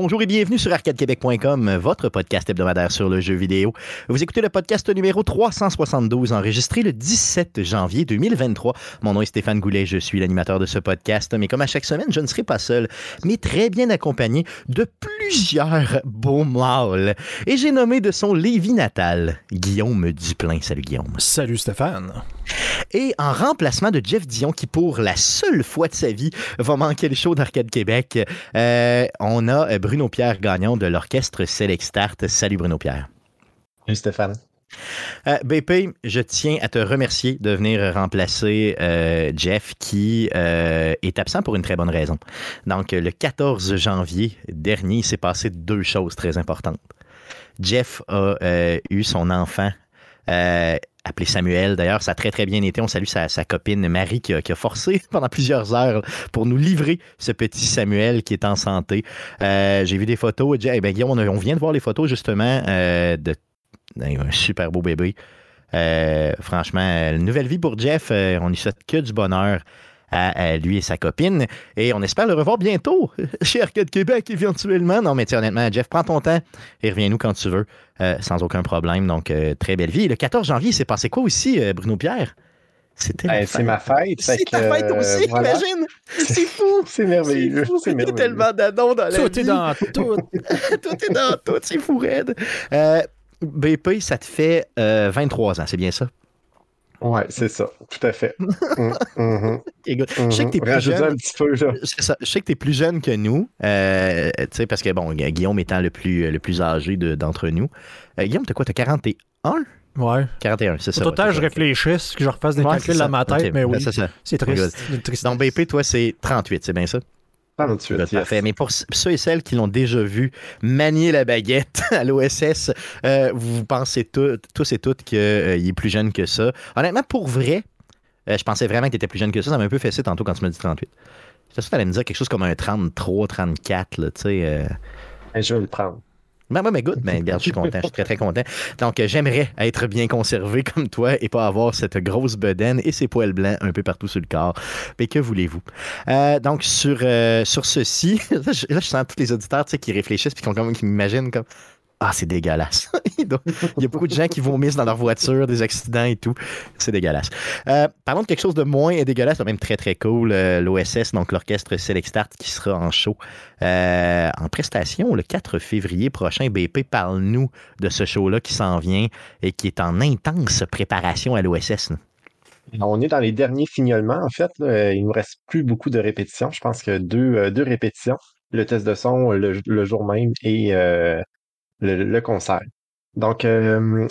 Bonjour et bienvenue sur arcadequebec.com, votre podcast hebdomadaire sur le jeu vidéo. Vous écoutez le podcast numéro 372, enregistré le 17 janvier 2023. Mon nom est Stéphane Goulet, je suis l'animateur de ce podcast, mais comme à chaque semaine, je ne serai pas seul, mais très bien accompagné de plusieurs beaux mâles. Et j'ai nommé de son Lévis natal, Guillaume Duplain. Salut Guillaume. Salut Stéphane. Et en remplacement de Jeff Dion, qui pour la seule fois de sa vie va manquer le show d'Arcade Québec, euh, on a Bruno Pierre Gagnon de l'orchestre Select Start. Salut Bruno Pierre. Salut Stéphane. Euh, BP, je tiens à te remercier de venir remplacer euh, Jeff qui est absent pour une très bonne raison. Donc, le 14 janvier dernier, il s'est passé deux choses très importantes. Jeff a eu son enfant appelé Samuel. D'ailleurs, ça a très, très bien été. On salue sa, copine Marie qui a, forcé pendant plusieurs heures pour nous livrer ce petit Samuel qui est en santé. Euh, j'ai vu des photos. Eh ben, Guillaume, on, vient de voir les photos justement euh, de un super beau bébé. Euh, franchement, nouvelle vie pour Jeff. on y souhaite que du bonheur à, lui et sa copine. Et on espère le revoir bientôt chez Arcade Québec, éventuellement. Non, mais honnêtement, Jeff, prends ton temps et reviens-nous quand tu veux, euh, sans aucun problème. Donc, euh, très belle vie. Le 14 janvier, c'est passé quoi aussi, euh, Bruno Pierre? C'était ben, C'est ma fête. C'est ta fête aussi, imagine. C'est fou. C'est merveilleux. C'est tellement d'adons dans la tout vie. Est dans tout. tout est dans tout. C'est fou, Red. BP, ça te fait 23 ans, c'est bien ça? Ouais, c'est ça, tout à fait. Mm, mm-hmm. Je sais que t'es plus jeune. un petit peu, là. Ça. Je sais que tu es plus jeune que nous, euh, parce que, bon, Guillaume étant le plus, le plus âgé d'entre nous. Euh, Guillaume, t'as quoi, t'as 41? Ouais. 41, c'est ça. Au total, je réfléchisse, que je refasse des calculs dans ma tête, mais oui. C'est triste. Donc, BP, toi, c'est 38, c'est bien ça? Parfait. Mais pour ceux et celles qui l'ont déjà vu manier la baguette à l'OSS, euh, vous pensez tous et toutes qu'il euh, est plus jeune que ça. Honnêtement, pour vrai, euh, je pensais vraiment que tu étais plus jeune que ça. Ça m'a un peu fessé tantôt quand tu m'as dit 38. Je sais que tu me dire quelque chose comme un 33, 34, tu sais. Je vais le prendre. Ben, mais good, ben, je suis content, je suis très, très content. Donc, euh, j'aimerais être bien conservé comme toi et pas avoir cette grosse bedaine et ces poils blancs un peu partout sur le corps. Mais que voulez-vous? Euh, donc, sur, euh, sur ceci, là je, sens tous les auditeurs qui réfléchissent et qui, qui m'imaginent comme ah, c'est dégueulasse. Il y a beaucoup de gens qui vomissent dans leur voiture, des accidents et tout. C'est dégueulasse. Euh, parlons de quelque chose de moins dégueulasse, même très très cool. Euh, L'OSS, donc l'orchestre Select Start qui sera en show euh, en prestation le 4 février prochain. BP, parle-nous de ce show-là qui s'en vient et qui est en intense préparation à l'OSS. On est dans les derniers fignolements, en fait. Il nous reste plus beaucoup de répétitions. Je pense que deux, deux répétitions. Le test de son le, jour même et le, concert. Donc, euh,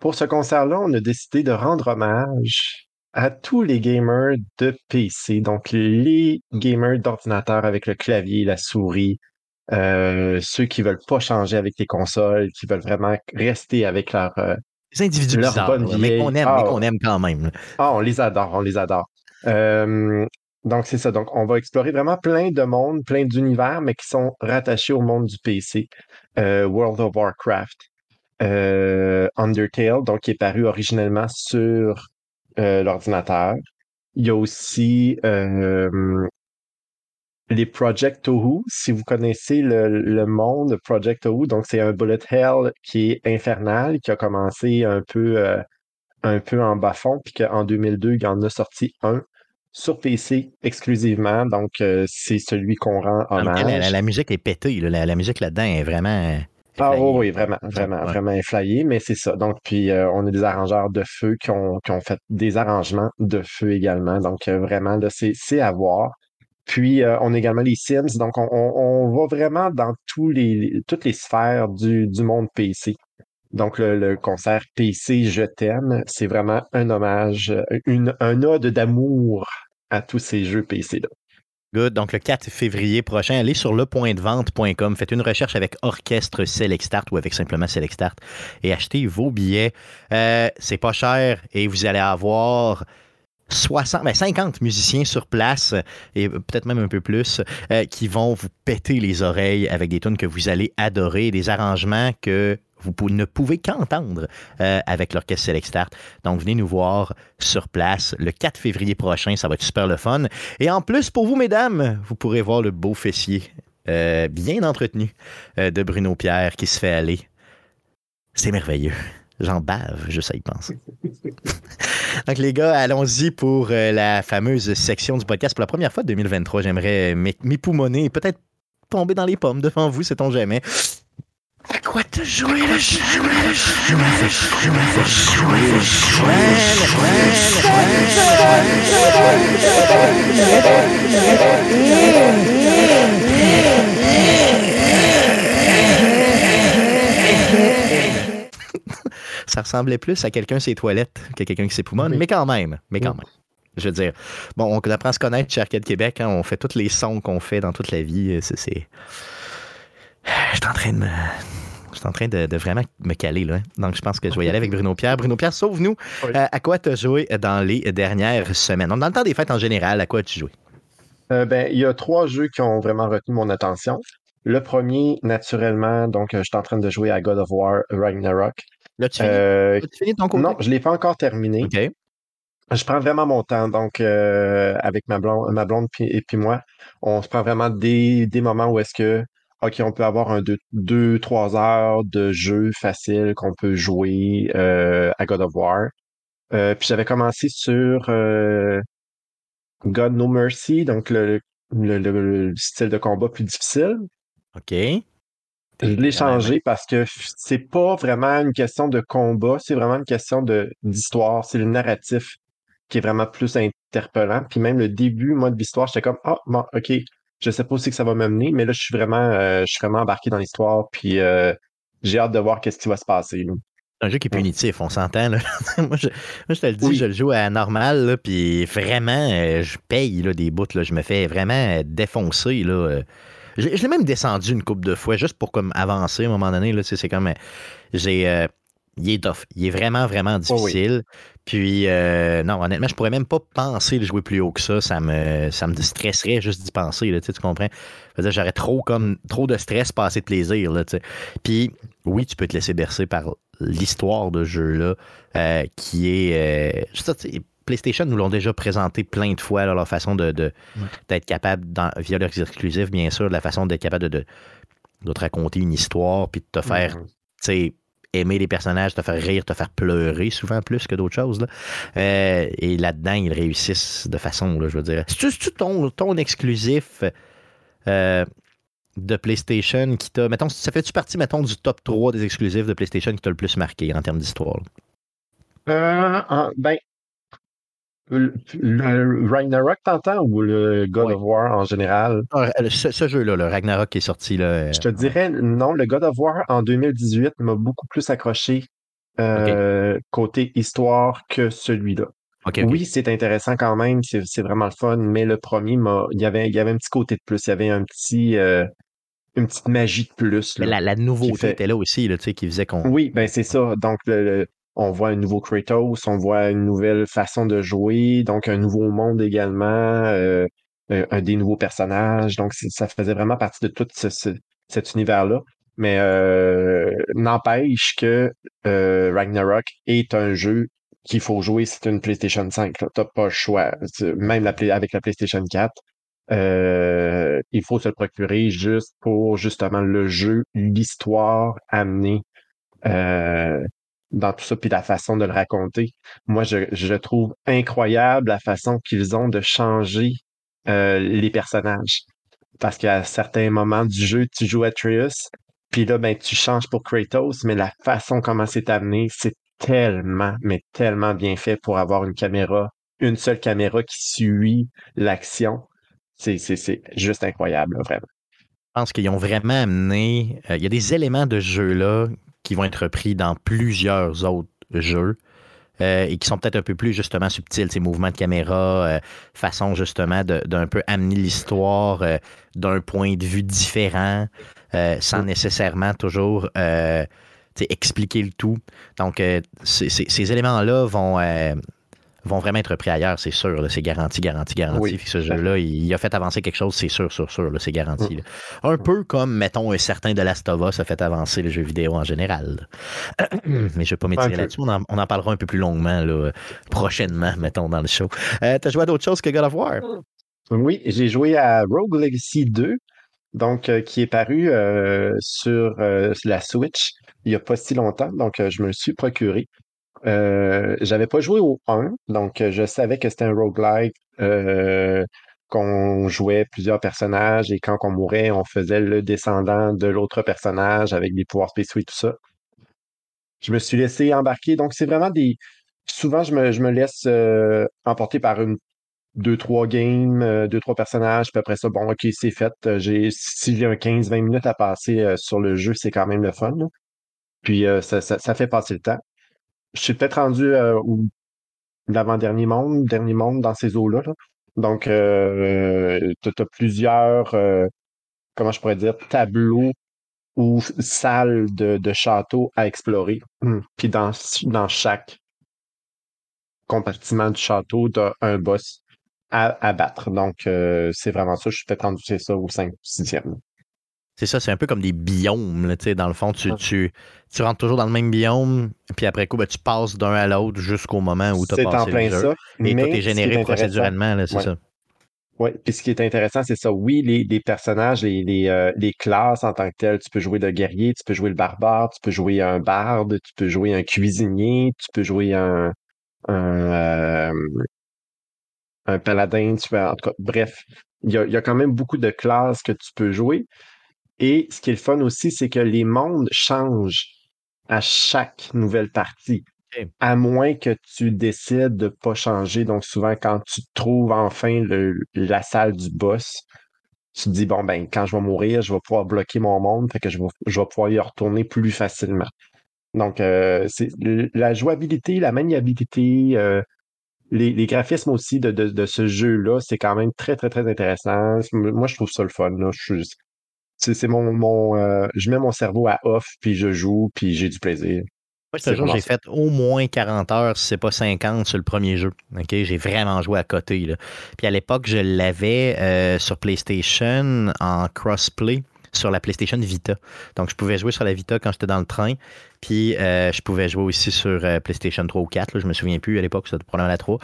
pour ce concert-là, on a décidé de rendre hommage à tous les gamers de PC, donc les gamers d'ordinateur avec le clavier, la souris, euh, ceux qui veulent pas changer avec les consoles, qui veulent vraiment rester avec leur euh, les individus leur bonne vie. mais qu'on aime, ah, qu'on aime quand même. Ah, on les adore, on les adore. donc c'est ça. Donc on va explorer vraiment plein de mondes, plein d'univers, mais qui sont rattachés au monde du PC. Euh, World of Warcraft, euh, Undertale, donc qui est paru originellement sur euh, l'ordinateur. Il y a aussi les Project Tohu, si vous connaissez le, monde Project Tohu, donc c'est un bullet hell qui est infernal, qui a commencé un peu, un peu en bas-fond, puis qu'en 2002, il en a sorti un sur PC exclusivement. Donc, euh, c'est celui qu'on rend hommage. La, musique est pétée. La, musique là-dedans est vraiment. Ah oui, vraiment, vraiment, vraiment inflayée, mais c'est ça. Donc, puis euh, on a des arrangeurs de feu qui ont, qui ont fait des arrangements de feu également. Donc, euh, vraiment, là, c'est à voir. Puis, on a également les Sims. Donc, on, on, va vraiment dans tous les, toutes les sphères du, du monde PC. Donc, le, concert PC Je t'aime, c'est vraiment un hommage, un ode d'amour à tous ces jeux PC-là. Good. Donc, le 4 février prochain, allez sur lepointdevente.com, faites une recherche avec Orchestre Select Start ou avec simplement Select Start et achetez vos billets. Euh, c'est pas cher et vous allez avoir 60, 50 ben, musiciens sur place et peut-être même un peu plus euh, qui vont vous péter les oreilles avec des tunes que vous allez adorer, des arrangements que vous ne pouvez qu'entendre euh, avec l'Orchestre Select Start. Donc, venez nous voir sur place le 4 février prochain. Ça va être super le fun. Et en plus, pour vous, mesdames, vous pourrez voir le beau fessier bien entretenu de Bruno Pierre qui se fait aller. C'est merveilleux. J'en bave, je sais y penser. Donc, les gars, allons-y pour la fameuse section du podcast. Pour la première fois de 2023, j'aimerais m'époumoner et peut-être tomber dans les pommes devant vous, sait-on jamais. À quoi te jouer le Ça ressemblait plus à quelqu'un ses toilettes qu'à quelqu'un qui s'époumonne, mais quand même, mais quand même. Je veux dire, bon, on apprend à se connaître chez Arcade Québec, hein, on fait tous les sons qu'on fait dans toute la vie. C'est. Je suis en train de me. Je suis en train de, vraiment me caler là. Hein. Donc je pense que je vais y aller avec Bruno Pierre. Bruno Pierre, sauve-nous. Euh, à quoi tu as joué dans les dernières semaines? Dans le temps des fêtes en général, à quoi as-tu joué? Euh, ben, il y a trois jeux qui ont vraiment retenu mon attention. Le premier, naturellement, donc euh, je suis en train de jouer à God of War Ragnarok. Là, tu fini, ton côté? Non, je ne l'ai pas encore terminé. OK. Je prends vraiment mon temps. Donc, avec ma blonde, ma blonde et puis moi, on se prend vraiment des, des moments où est-ce que OK, on peut avoir un deux, trois heures de jeu facile qu'on peut jouer euh, à God of War. Euh, puis j'avais commencé sur euh, God No Mercy, donc le, le, style de combat plus difficile. OK. Je l'ai changé parce que c'est pas vraiment une question de combat, c'est vraiment une question d'histoire. C'est le narratif qui est vraiment plus interpellant. Puis même le début, moi, de l'histoire, j'étais comme Ah, bon, OK, je sais pas aussi que ça va m'amener, mais là, je suis vraiment, euh, je suis vraiment embarqué dans l'histoire, puis euh, j'ai hâte de voir qu'est-ce qui va se passer. C'est un jeu qui est punitif, on s'entend. moi, je, te le dis, je le joue à normal, puis vraiment, euh, je paye là, des bouts. Là, je me fais vraiment défoncer. Là, je, l'ai même descendu une coupe de fois juste pour comme avancer à un moment donné. Là, c'est comme. J'ai il est tough. Il est vraiment, vraiment difficile. Puis, euh, non, honnêtement, je pourrais même pas penser de jouer plus haut que ça. Ça me, ça me stresserait juste d'y penser, là, tu comprends? J'aurais trop, comme, trop de stress, pas assez de plaisir. Là, Puis, oui, tu peux te laisser bercer par l'histoire de jeu-là, euh, qui est. Euh, PlayStation nous l'ont déjà présenté plein de fois, leur façon de, d'être capable, via leurs exclusifs, bien sûr, la façon d'être capable de, de, te raconter une histoire, puis de te faire, mm-hmm. Aimer les personnages, te faire rire, te faire pleurer souvent plus que d'autres choses. Là. Euh, et là-dedans, ils réussissent de façon, là, je veux dire. C'est-tu ton, ton exclusif euh, de PlayStation qui t'a. Mettons, ça fait-tu partie, mettons, du top 3 des exclusifs de PlayStation qui t'a le plus marqué en termes d'histoire? Euh, ben, le, Ragnarok, t'entends, ou le God of War en général? Ah, ce, jeu-là, le Ragnarok qui est sorti. Là, Je te dirais, non, le God of War en 2018 m'a beaucoup plus accroché euh, côté histoire que celui-là. Oui, c'est intéressant quand même, c'est vraiment le fun, mais le premier, il y, avait, il y avait un petit côté de plus, il y avait un petit, euh, une petite magie de plus. la, la, nouveauté était là aussi, là, qui faisait qu'on. Oui, ben c'est ça. Donc, le, on voit un nouveau Kratos, on voit une nouvelle façon de jouer, donc un nouveau monde également, euh, un, des nouveaux personnages. Donc, ça faisait vraiment partie de tout cet univers-là. Mais euh, n'empêche que euh, Ragnarok est un jeu qu'il faut jouer tu une PlayStation 5. Tu n'as pas le choix. Même avec la PlayStation 4. il faut se le procurer juste pour justement le jeu, l'histoire amenée dans tout ça, puis la façon de le raconter. Moi, je, je trouve incroyable la façon qu'ils ont de changer euh, les personnages. Parce qu'à certains moments du jeu, tu joues Atreus, puis là, ben, tu changes pour Kratos, mais la façon comment c'est amené, c'est tellement, mais tellement bien fait pour avoir une caméra, une seule caméra qui suit l'action. C'est, c'est, c'est juste incroyable, vraiment. Je pense qu'ils ont vraiment amené. Euh, il y a des éléments de jeu là qui vont être repris dans plusieurs autres jeux. Euh, et qui sont peut-être un peu plus justement subtils, ces mouvements de caméra, euh, façon justement d'un peu amener l'histoire euh, d'un point de vue différent, sans nécessairement toujours expliquer le tout. Donc, ces éléments-là vont, vont vraiment être pris ailleurs, c'est sûr. C'est garanti, garanti, garanti. Ce jeu-là, il, a fait avancer quelque chose, c'est sûr, sûr, sûr. C'est garanti. Un peu comme, mettons, un certain de Last of Us a fait avancer le jeu vidéo en général. Mais je ne vais pas m'étirer là-dessus. On, en, parlera un peu plus longuement là, prochainement, mettons, dans le show. Euh, tu as joué à d'autres choses que God of War? Oui, j'ai joué à Rogue Legacy 2. donc qui est paru sur la Switch il n'y a pas si longtemps. Donc, je me le suis procuré. Euh, j'avais pas joué au 1, donc je savais que c'était un roguelike, qu'on jouait plusieurs personnages et quand on mourait, on faisait le descendant de l'autre personnage avec des pouvoirs spéciaux et tout ça. Je me suis laissé embarquer. Donc, c'est vraiment des. Souvent, je me, je me laisse emporter par une deux, trois games, deux, trois personnages, puis après ça, bon, ok, c'est fait. J'ai, si j'ai un 15-20 minutes à passer sur le jeu, c'est quand même le fun. Puis ça, ça, fait passer le temps. Je suis peut-être rendu au l'avant-dernier monde, dernier monde dans ces eaux-là. Donc, euh, tu as, plusieurs, comment je pourrais dire, tableaux ou salles de, de château à explorer. Hum. Puis dans, dans chaque compartiment du château, tu as un boss à, battre. Donc, c'est vraiment ça. Je suis peut-être rendu, c'est ça, au 5 ou 6e. C'est ça, c'est un peu comme des biomes. Là, dans le fond, tu, tu, tu, rentres toujours dans le même biome, puis après coup, ben, tu passes d'un à l'autre jusqu'au moment où tu as passé en plein le jeu. Ça, et tout est généré procéduralement, c'est ça. Oui, puis ce qui est intéressant, c'est ça. Oui, les, les personnages, les, les, euh, les, classes en tant que telles, tu peux jouer le guerrier, tu peux jouer le barbare, tu peux jouer un barde, tu peux jouer un cuisinier, tu peux jouer un, un, euh, un paladin, tu peux, en tout cas, bref, il y a, y a quand même beaucoup de classes que tu peux jouer. Et ce qui est le fun aussi, c'est que les mondes changent à chaque nouvelle partie. À moins que tu décides de pas changer. Donc, souvent, quand tu trouves enfin la salle du boss, tu te dis, bon, ben, quand je vais mourir, je vais pouvoir bloquer mon monde, fait que je vais, je vais pouvoir y retourner plus facilement. Donc, euh, c'est la jouabilité, la maniabilité, euh, les, graphismes aussi de, ce jeu-là, c'est quand même très, très, très intéressant. Moi, je trouve ça le fun. Là. Je, c'est mon, mon euh, je mets mon cerveau à off, puis je joue, puis j'ai du plaisir. Moi, j'ai fait au moins 40 heures, si c'est pas 50 sur le premier jeu. J'ai vraiment joué à côté. Là. Puis à l'époque, je l'avais euh, sur PlayStation en crossplay sur la PlayStation Vita. Donc, je pouvais jouer sur la Vita quand j'étais dans le train. Puis, euh, je pouvais jouer aussi sur PlayStation 3 ou 4. Là, je me souviens plus à l'époque, c'était probablement la 3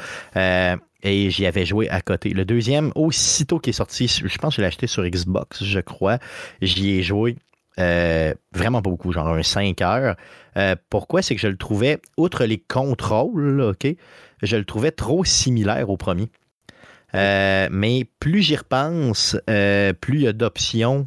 et j'y avais joué à côté. Le deuxième, aussitôt qu'il est sorti, je pense que je l'ai acheté sur Xbox, je crois, j'y ai joué euh, vraiment pas beaucoup, genre un 5 heures. Euh, pourquoi? C'est que je le trouvais, outre les contrôles, OK, je le trouvais trop similaire au premier. Euh, mais plus j'y repense, plus il y a d'options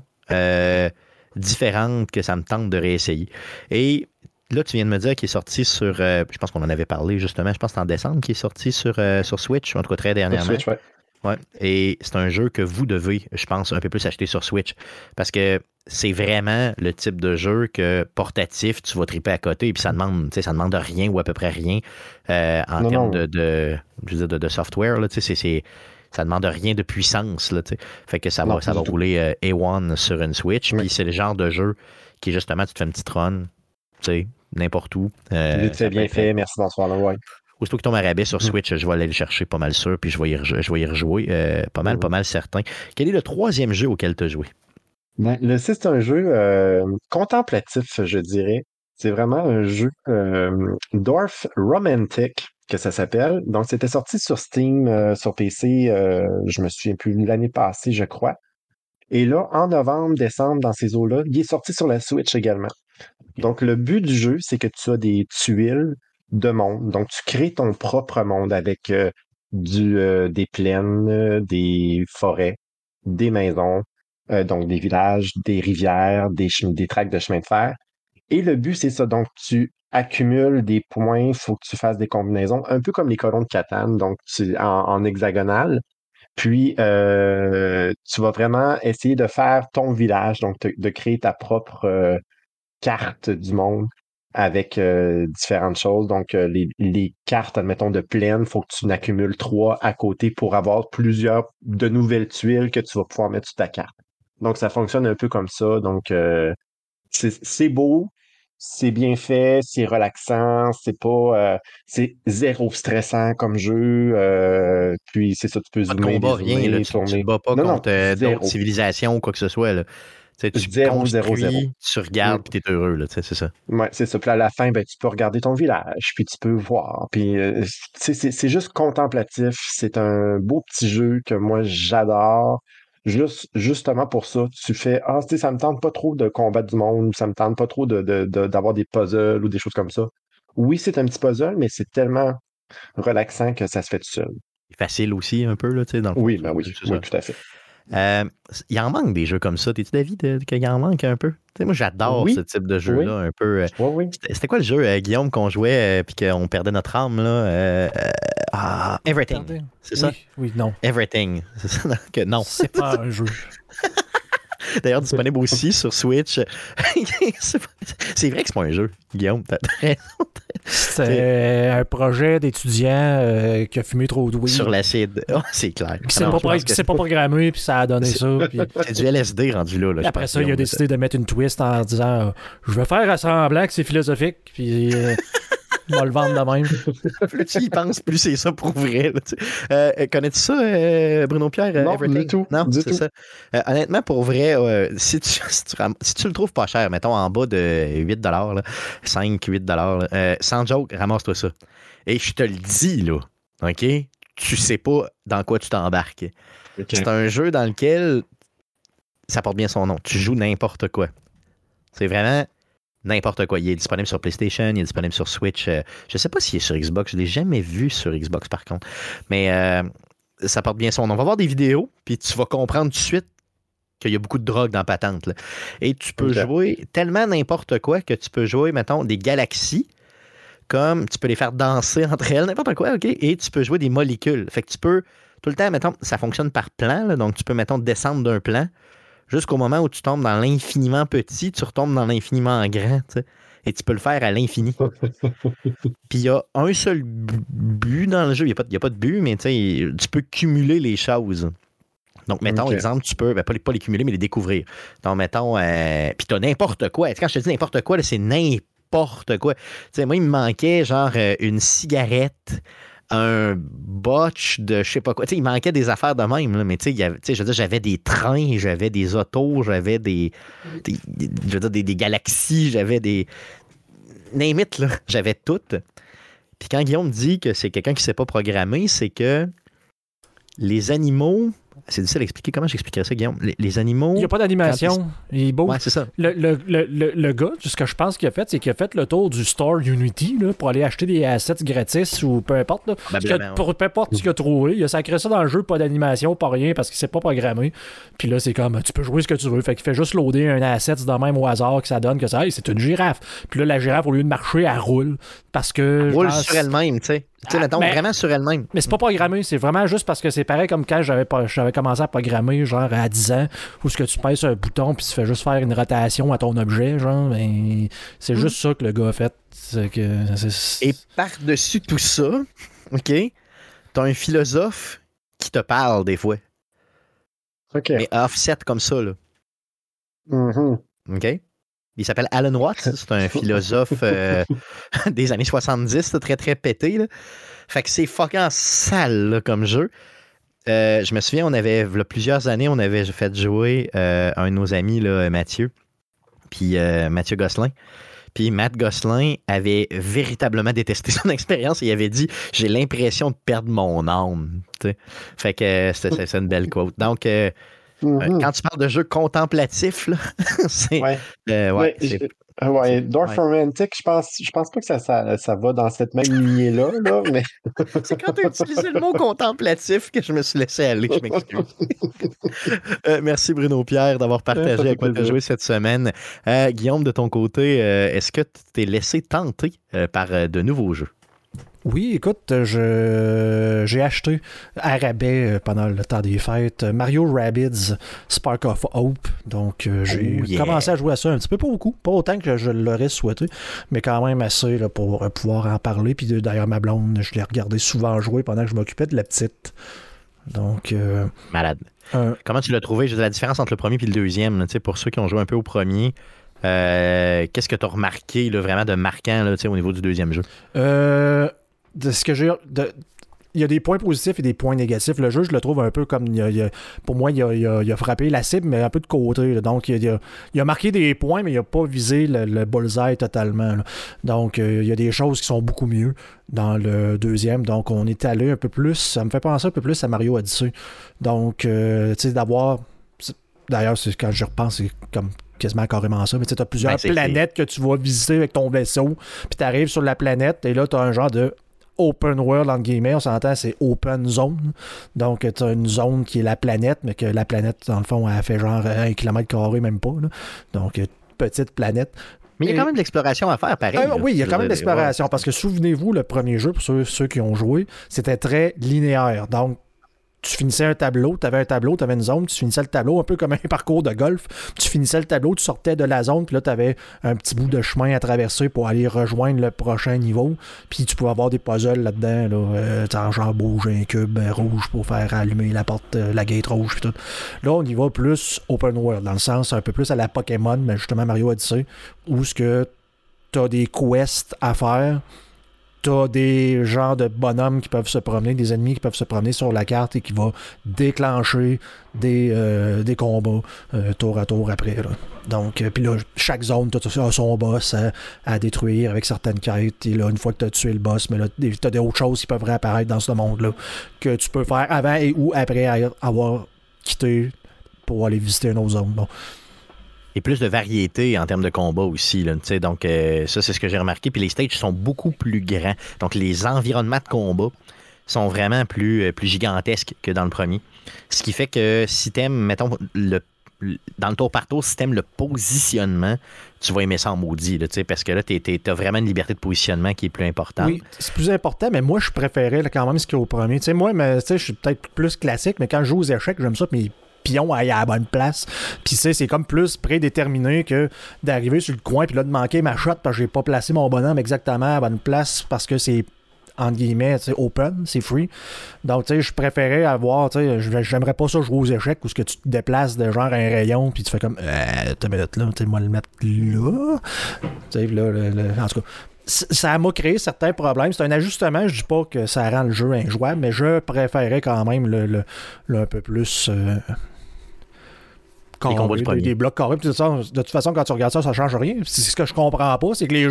différentes que ça me tente de réessayer. Et Là, tu viens de me dire qu'il est sorti sur. Euh, je pense qu'on en avait parlé justement. Je pense que c'est en décembre qu'il est sorti sur, euh, sur Switch, en tout cas très dernièrement. Switch, ouais. Ouais. Et c'est un jeu que vous devez, je pense, un peu plus acheter sur Switch. Parce que c'est vraiment le type de jeu que portatif, tu vas triper à côté et puis ça demande, ça demande rien ou à peu près rien euh, en termes De, de, de, de, software. Là, c'est, ça demande rien de puissance. Là, fait que ça va, ça va rouler A1 sur une Switch. Puis c'est le genre de jeu qui, justement, tu te fais une petite run, n'importe où. Euh, c'est bien fait, merci bonsoir. Ouais. Aussitôt qu'il tombe à rabais sur mm. Switch, je vais aller le chercher pas mal sûr, puis je vais y, je vais y rejouer euh, pas mal, mm. pas mal certain. Quel est le troisième jeu auquel tu as joué? Ben, le c'est un jeu euh, contemplatif, je dirais. C'est vraiment un jeu euh, Dwarf Romantic que ça s'appelle. Donc, c'était sorti sur Steam, sur PC, je me souviens plus, l'année passée, je crois. Et là, en novembre, décembre, dans ces eaux-là, il est sorti sur la Switch également. Donc, le but du jeu, c'est que tu as des tuiles de monde. Donc, tu crées ton propre monde avec euh, euh, des plaines, des forêts, des maisons, euh, donc des villages, des rivières, des, des tracts de chemin de fer. Et le but, c'est ça. Donc, tu accumules des points, il faut que tu fasses des combinaisons, un peu comme les colons de Catane, donc en, en hexagonale. Puis, tu vas vraiment essayer de faire ton village, donc de créer ta propre cartes du monde avec euh, différentes choses. Donc, euh, les, les, cartes, admettons, de plaine, il faut que tu n'accumules trois à côté pour avoir plusieurs de nouvelles tuiles que tu vas pouvoir mettre sur ta carte. Donc, ça fonctionne un peu comme ça. Donc, euh, c'est beau, c'est bien fait, c'est relaxant, c'est pas, c'est zéro stressant comme jeu. puis c'est ça, tu peux zoomer, pas rien, là, tu, tourner. Tu bats pas contre d'autres civilisations ou quoi que ce soit. Là. Tu 0, 0, 0. tu regardes, puis tu es heureux, c'est ça. Oui, c'est ça. Puis à la fin, ben, tu peux regarder ton village, puis tu peux voir. Puis euh, c'est juste contemplatif. C'est un beau petit jeu que moi, j'adore. juste, justement pour ça. Tu fais Ah, tu sais, ça me tente pas trop de combattre du monde, ça me tente pas trop d'avoir de, de, des puzzles ou des choses comme ça. Oui, c'est un petit puzzle, mais c'est tellement relaxant que ça se fait tout seul. Facile aussi, un peu, là, tu sais, dans le Oui, ben oui, oui tout à fait. Euh, il en manque des jeux comme ça. T'es-tu d'avis qu'il en manque un peu? moi, j'adore ce type de jeu-là, un peu. Euh, c'était quoi le jeu, euh, Guillaume, qu'on jouait puis qu'on perdait notre âme? Là? ah, Everything. C'est ça? Oui, non. Everything. C'est ça? non. C'est pas un jeu. D'ailleurs, disponible aussi sur Switch. c'est vrai que c'est pas un jeu, Guillaume. T'as raison. C'est un projet d'étudiant euh, qui a fumé trop de weed. Sur l'acide. Oh, c'est clair. C'est pas, pas, programmé, puis ça a donné ça. C'est du LSD rendu là. après ça, il a décidé de mettre une twist en disant Je vais faire semblant que c'est philosophique. Puis. Euh, va le vendre de même. plus tu y penses, plus c'est ça pour vrai. Euh, Connais-tu ça, euh, Bruno Pierre? Non, du tout. Non, c'est ça. Euh, honnêtement, pour vrai, si, tu, si, tu, le trouves pas cher, mettons en bas de 8 5, 8 sans joke, ramasse-toi ça. Et je te le dis, là, OK? Tu sais pas dans quoi tu t'embarques. C'est un jeu dans lequel ça porte bien son nom. Tu joues n'importe quoi. C'est vraiment n'importe quoi. Il est disponible sur PlayStation, il est disponible sur Switch. Euh, je ne sais pas s'il est sur Xbox. Je ne l'ai jamais vu sur Xbox, par contre. Mais euh, ça porte bien son nom. On va voir des vidéos, puis tu vas comprendre tout de suite qu'il y a beaucoup de drogue dans Patente. Et tu peux jouer tellement n'importe quoi que tu peux jouer, mettons, des galaxies, comme tu peux les faire danser entre elles, n'importe quoi, OK? Et tu peux jouer des molécules. Fait que tu peux, tout le temps, mettons, ça fonctionne par plan, donc tu peux, mettons, descendre d'un plan jusqu'au moment où tu tombes dans l'infiniment petit, tu retombes dans l'infiniment grand. Et tu peux le faire à l'infini. Puis il y a un seul but dans le jeu. Il n'y a, pas de but, mais tu peux cumuler les choses. Donc, mettons, exemple, tu peux, ben, pas, les, cumuler, mais les découvrir. Donc, mettons, euh, puis tu as n'importe quoi. Quand je te dis n'importe quoi, c'est n'importe quoi? sais, moi, il me manquait genre euh, une cigarette un botch de je sais pas quoi. il manquait des affaires de même, mais tu sais, je veux j'avais des trains, j'avais des autos, j'avais des, je veux des, galaxies, j'avais des. Name là, j'avais tout. Puis quand Guillaume dit que c'est quelqu'un qui ne sait pas programmer, c'est que les animaux c'est difficile à expliquer. Comment j'expliquerais ça, Guillaume? Les, animaux. Il n'y a pas d'animation. Il est beau. Ouais, c'est ça. Le, le, le, le, gars, ce que je pense qu'il a fait, c'est qu'il a fait le tour du store Unity là, pour aller acheter des assets gratis ou peu importe. Là, ben, pour peu importe ce qu'il a trouvé. Il a sacré ça dans le jeu, pas d'animation, pas rien, parce qu'il s'est pas programmé. Puis là, c'est comme, tu peux jouer ce que tu veux. Fait qu'il fait juste loader un asset dans même au hasard que ça donne que ça, c'est une girafe. Puis là, la girafe, au lieu de marcher, elle roule. Parce que. Elle roule sur elle-même, tu sais. Tu sais, ah, vraiment sur elle-même. Mais c'est pas programmé, c'est vraiment juste parce que c'est pareil comme quand j'avais, j'avais commencé à programmer, genre à 10 ans, où ce que tu pèses un bouton puis tu fais juste faire une rotation à ton objet, genre, ben, c'est juste ça que le gars a fait. Que, Et par-dessus tout ça, OK, t'as un philosophe qui te parle des fois. OK. Mais offset comme ça, là. Mm-hmm. OK? Il s'appelle Alan Watts. C'est un philosophe euh, des années 70, très très pété. Là. Fait que c'est fucking sale comme jeu. Euh, je me souviens, on avait, il y a plusieurs années, on avait fait jouer euh, un de nos amis, là, Mathieu, puis Mathieu Gosselin. Puis Matt Gosselin avait véritablement détesté son expérience et il avait dit J'ai l'impression de perdre mon âme. Fait que c'est une belle quote. Donc, Mm-hmm. Quand tu parles de jeu contemplatif, c'est. Ouais. Euh, ouais, ouais, Dwarf Romantic, je pense, je pense pas que ça, ça, ça va dans cette même lignée-là, là, mais. c'est quand tu as utilisé le mot contemplatif que je me suis laissé aller, je m'excuse. Euh, merci Bruno Pierre d'avoir partagé avec moi de jouer cette semaine. Euh, Guillaume, de ton côté, est-ce que tu t'es laissé tenter par de nouveaux jeux? Oui, écoute, je j'ai acheté à rabais euh, pendant le temps des fêtes Mario Rabbids Spark of Hope. Donc, euh, j'ai oh, commencé à jouer à ça un petit peu, pas beaucoup, pas autant que je l'aurais souhaité, mais quand même assez là, pour euh, pouvoir en parler. Puis d'ailleurs, ma blonde, je l'ai regardé souvent jouer pendant que je m'occupais de la petite. Donc. Malade. Comment tu l'as trouvé? la différence entre le premier et le deuxième, pour ceux qui ont joué un peu au premier. Qu'est-ce que tu as remarqué là, vraiment de marquant là, au niveau du deuxième jeu? Euh, de ce que j'ai. il y a des points positifs et des points négatifs. Le jeu, je le trouve un peu comme. pour moi, il a, frappé la cible, mais un peu de côté. Donc, il a, marqué des points, mais il n'a pas visé le, bullseye totalement. Donc, euh, il y a des choses qui sont beaucoup mieux dans le deuxième. Donc, on est allé un peu plus. Ça me fait penser un peu plus à Mario Odyssey. Donc, euh, tu sais, d'avoir D'ailleurs, c'est quand je repense, c'est comme quasiment carrément ça. Mais tu as plusieurs ben, planètes que tu vas visiter avec ton vaisseau, puis tu arrives sur la planète, et là, tu as un genre de open world, entre guillemets, on s'entend, c'est open zone. Donc, tu as une zone qui est la planète, mais que la planète, dans le fond, elle fait genre un kilomètre carré, même pas. Donc, petite planète. Mais il y a quand même de l'exploration à faire, pareil. Ah, oui, il y a quand même de l'exploration, parce que souvenez-vous, le premier jeu, pour ceux, ceux qui ont joué, c'était très linéaire. Donc, tu finissais un tableau, tu avais un tableau, tu avais une zone, tu finissais le tableau, un peu comme un parcours de golf. Tu finissais le tableau, tu sortais de la zone, puis là, tu avais un petit bout de chemin à traverser pour aller rejoindre le prochain niveau. Puis tu pouvais avoir des puzzles là-dedans, là, euh, genre bouger un cube rouge pour faire allumer la porte, euh, la gate rouge, puis tout. Là, on y va plus open world, dans le sens un peu plus à la Pokémon, mais justement Mario Odyssey, où ce que tu as des quests à faire t'as des genres de bonhommes qui peuvent se promener, des ennemis qui peuvent se promener sur la carte et qui vont déclencher des, euh, des combats euh, tour à tour après. Donc, euh, puis là, chaque zone a son boss à, détruire avec certaines quêtes. Et là, une fois que tu as tué le boss, mais là, tu as d'autres choses qui peuvent réapparaître dans ce monde-là que tu peux faire avant et ou après avoir quitté pour aller visiter une autre zone. Bon et plus de variété en termes de combat aussi. Donc, euh, ça, c'est ce que j'ai remarqué. Puis les stages sont beaucoup plus grands. Donc, les environnements de combat sont vraiment plus, euh, plus gigantesques que dans le premier. Ce qui fait que si t'aimes, mettons, le, dans le tour par tour, si t'aimes le positionnement, tu vas aimer ça en maudit, parce que là, tu as vraiment une liberté de positionnement qui est plus importante. Oui, c'est plus important, mais moi, je préférais quand même ce qu'il y a au premier. moi, je suis peut-être plus classique, mais quand je joue aux échecs, j'aime ça, mais pion à la bonne place. Puis c'est comme plus prédéterminé que d'arriver sur le coin puis là de manquer ma shot parce que j'ai pas placé mon bonhomme exactement à la bonne place parce que c'est entre guillemets, open, c'est free. Donc, tu sais, je préférais avoir, tu sais, j'aimerais pas ça jouer aux échecs où ce que tu te déplaces de genre un rayon puis tu fais comme, euh, t'as là, tu moi le mettre là. Tu sais, là, en tout cas, ça m'a créé certains problèmes. C'est un ajustement. Je dis pas que ça rend le jeu injouable, mais je préférais quand même le, un peu plus. Euh, des, blocs carrés. De toute façon, quand tu regardes ça, ça change rien. Ce que je comprends pas, c'est que les,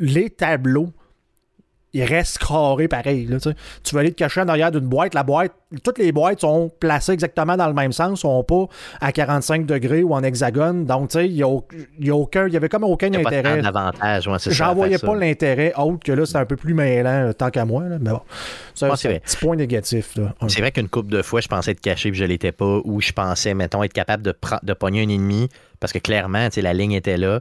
les tableaux il reste carré pareil. Là, tu vas aller te cacher en arrière d'une boîte. La boîte, toutes les boîtes sont placées exactement dans le même sens, sont pas à 45 degrés ou en hexagone. Donc, tu sais, il n'y a, aucun, il y avait comme aucun intérêt. J'en voyais pas l'intérêt autre que là, c'est un peu plus mêlant tant qu'à moi. Là. Mais bon, c'est un petit point négatif. C'est vrai qu'une couple de fois, je pensais être caché et je l'étais pas, ou je pensais, mettons, être capable de, de pogner un ennemi parce que clairement, la ligne était là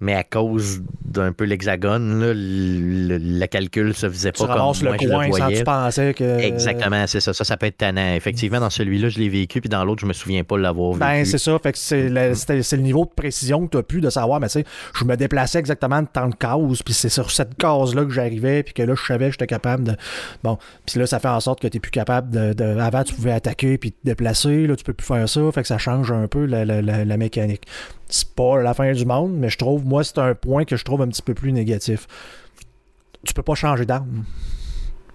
mais à cause d'un peu l'hexagone, le, le, calcul se faisait pas comme le coin je le tu pensais que... Exactement, c'est ça. Ça, ça peut être tannant. Effectivement, dans celui-là, je l'ai vécu, puis dans l'autre, je me souviens pas de l'avoir ben, vécu. Ben, c'est ça. Fait que c'est le, niveau de précision que tu as pu de savoir, mais tu sais, je me déplaçais exactement de tant de cases, puis c'est sur cette case-là que j'arrivais, puis que là, je savais que j'étais capable de... Bon, puis là, ça fait en sorte que tu n'es plus capable de, Avant, tu pouvais attaquer puis te déplacer, là, tu peux plus faire ça, fait que ça change un peu la, la mécanique c'est pas la fin du monde, mais je trouve, moi, c'est un point que je trouve un petit peu plus négatif. Tu peux pas changer d'arme.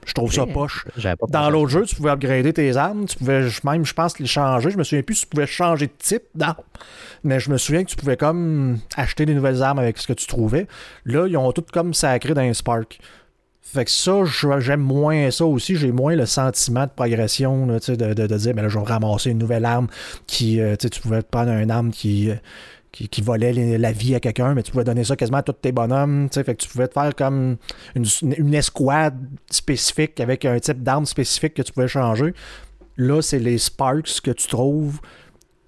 Je trouve ça poche. Dans l'autre jeu, tu pouvais upgrader tes armes, tu pouvais même, je pense, les changer. Je me souviens plus si tu pouvais changer de type d'arme, mais je me souviens que tu pouvais comme acheter des nouvelles armes avec ce que tu trouvais. Là, ils ont tout comme sacré dans un Spark. Fait que ça, j'aime moins ça aussi. J'ai moins le sentiment de progression de, de, dire, mais là, je vais ramasser une nouvelle arme qui, euh, tu pouvais prendre une arme qui euh, qui, volait la vie à quelqu'un, mais tu pouvais donner ça quasiment à tous tes bonhommes. Fait que tu pouvais te faire comme une, escouade spécifique avec un type d'arme spécifique que tu pouvais changer. Là, c'est les Sparks que tu trouves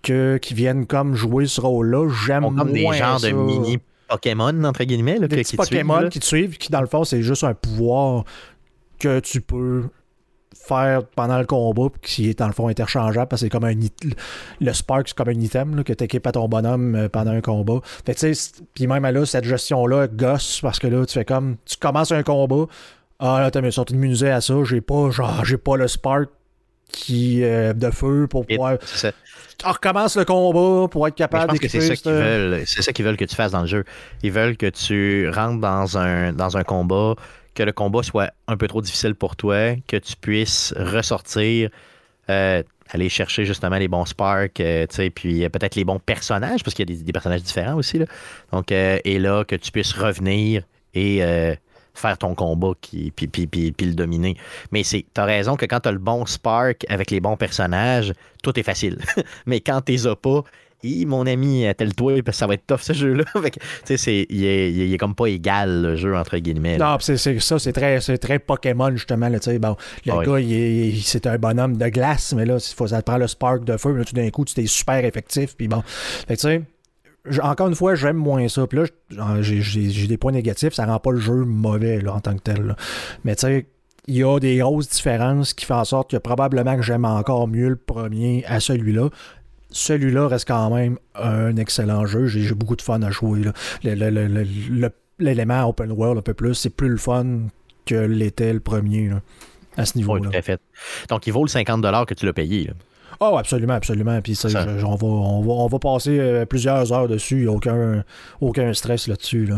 que, qui viennent comme jouer ce rôle-là. J'aime moins comme des genres de mini Pokémon, entre guillemets. Là, des qui Pokémon qui te suivent, qui dans le fond, c'est juste un pouvoir que tu peux faire pendant le combat, qui est dans le fond interchangeable, parce que c'est comme un le Spark, c'est comme un item que tu équipes à ton bonhomme euh, pendant un combat. Fait tu sais, puis même là, cette gestion-là gosse, parce que là, tu fais comme, tu commences un combat, ah là, t'as sorti de à ça, j'ai pas, genre, j'ai pas le Spark qui euh, de feu pour pouvoir. Tu recommences le combat pour être capable de c'est ça qu'ils veulent. C'est ça qu'ils veulent que tu fasses dans le jeu. Ils veulent que tu rentres dans un, dans un combat, que le combat soit un peu trop difficile pour toi, que tu puisses ressortir, euh, aller chercher justement les bons sparks, euh, puis euh, peut-être les bons personnages, parce qu'il y a des, personnages différents aussi. Et là, que tu puisses revenir et faire ton combat qui, puis, puis, puis, le dominer. Mais c'est, t'as raison que quand t'as le bon spark avec les bons personnages, tout est facile. Mais quand t'es pas, mon ami, tel toi, parce que ça va être tough ce jeu-là. c'est, il, est, il, est, comme pas égal le jeu, entre guillemets. Non, c'est, ça, c'est très, c'est très Pokémon, justement. Là, bon, le gars, il c'est un bonhomme de glace, mais là, il faut, ça prend le spark de feu, là, tout d'un coup, tu es super effectif. Puis bon, tu sais, encore une fois, j'aime moins ça. Puis là, j'ai des points négatifs, ça rend pas le jeu mauvais là, en tant que tel. Mais tu sais, il y a des grosses différences qui font en sorte que probablement que j'aime encore mieux le premier à celui-là. Celui-là reste quand même un excellent jeu. J'ai beaucoup de fun à jouer. L'élément open world un peu plus, c'est plus le fun que l'était le premier à ce niveau-là. fait. Donc, il vaut le 50$ que tu l'as payé. Oh, absolument, absolument. Puis ça, on, va, on, va, passer euh, plusieurs heures dessus. Il n'y a aucun, aucun stress là-dessus. Là.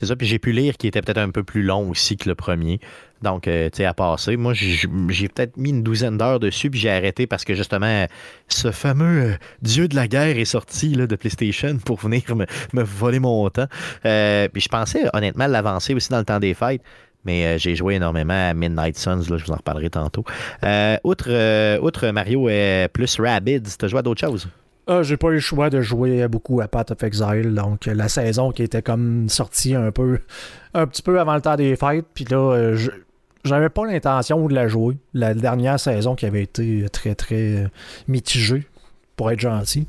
C'est ça. Puis j'ai pu lire qu'il était peut-être un peu plus long aussi que le premier. Donc, euh, tu sais, à passer. Moi, j'ai peut-être mis une douzaine d'heures dessus, puis j'ai arrêté parce que justement, ce fameux euh, dieu de la guerre est sorti là, de PlayStation pour venir me, voler mon temps. puis je pensais honnêtement l'avancer aussi dans le temps des fêtes mais euh, j'ai joué énormément à Midnight Suns, là, je vous en reparlerai tantôt. Euh, outre, euh, outre, Mario plus Rabbids, tu as joué à d'autres choses? Ah, j'ai pas eu le choix de jouer beaucoup à Path of Exile, donc la saison qui était comme sortie un peu un petit peu avant le temps des fêtes, puis là, j'avais pas l'intention de la jouer. La dernière saison qui avait été très très mitigée, pour être gentil.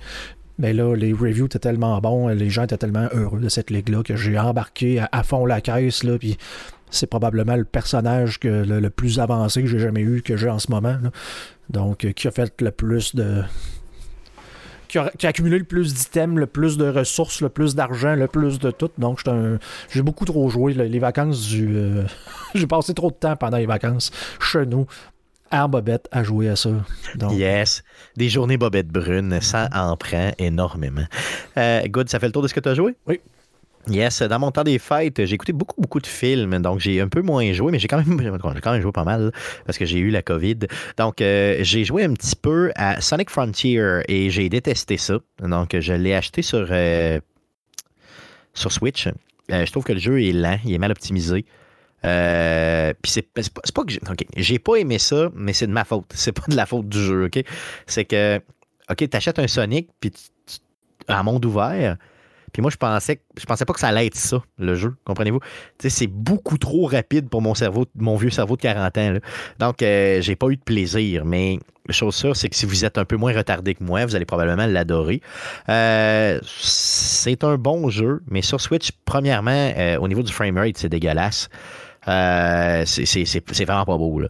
Mais là, les reviews étaient tellement bons, les gens étaient tellement heureux de cette ligue-là que j'ai embarqué à, fond la caisse, là, puis c'est probablement le personnage que, le, plus avancé que j'ai jamais eu, que j'ai en ce moment. Donc, euh, qui a fait le plus de. Qui a, accumulé le plus d'items, le plus de ressources, le plus d'argent, le plus de tout. Donc, j'ai beaucoup trop joué. Les vacances du. Euh, j'ai passé trop de temps pendant les vacances chez nous à Bobette à jouer à ça. Yes. Des journées Bobette brunes, ça en prend énormément. Euh, good, ça fait le tour de ce que tu as joué? Oui. Yes, dans mon temps des fêtes, j'ai écouté beaucoup, beaucoup de films, donc j'ai un peu moins joué, mais j'ai quand même, joué pas mal parce que j'ai eu la COVID. Donc, euh, j'ai joué un petit peu à Sonic Frontier et j'ai détesté ça. Donc, je l'ai acheté sur, euh, sur Switch. Euh, je trouve que le jeu est lent, il est mal optimisé. puis c'est, pas que j'ai, pas aimé ça, mais c'est de ma faute. C'est pas de la faute du jeu, ok? C'est que, ok, t'achètes un Sonic, puis un monde ouvert, puis moi, je pensais, je pensais pas que ça allait être ça, le jeu, comprenez-vous? c'est beaucoup trop rapide pour mon cerveau, mon vieux cerveau de 40 ans. Donc, euh, j'ai pas eu de plaisir. Mais chose sûre, c'est que si vous êtes un peu moins retardé que moi, vous allez probablement l'adorer. Euh, c'est un bon jeu, mais sur Switch, premièrement, euh, au niveau du framerate, c'est dégueulasse. c'est vraiment pas beau. Là.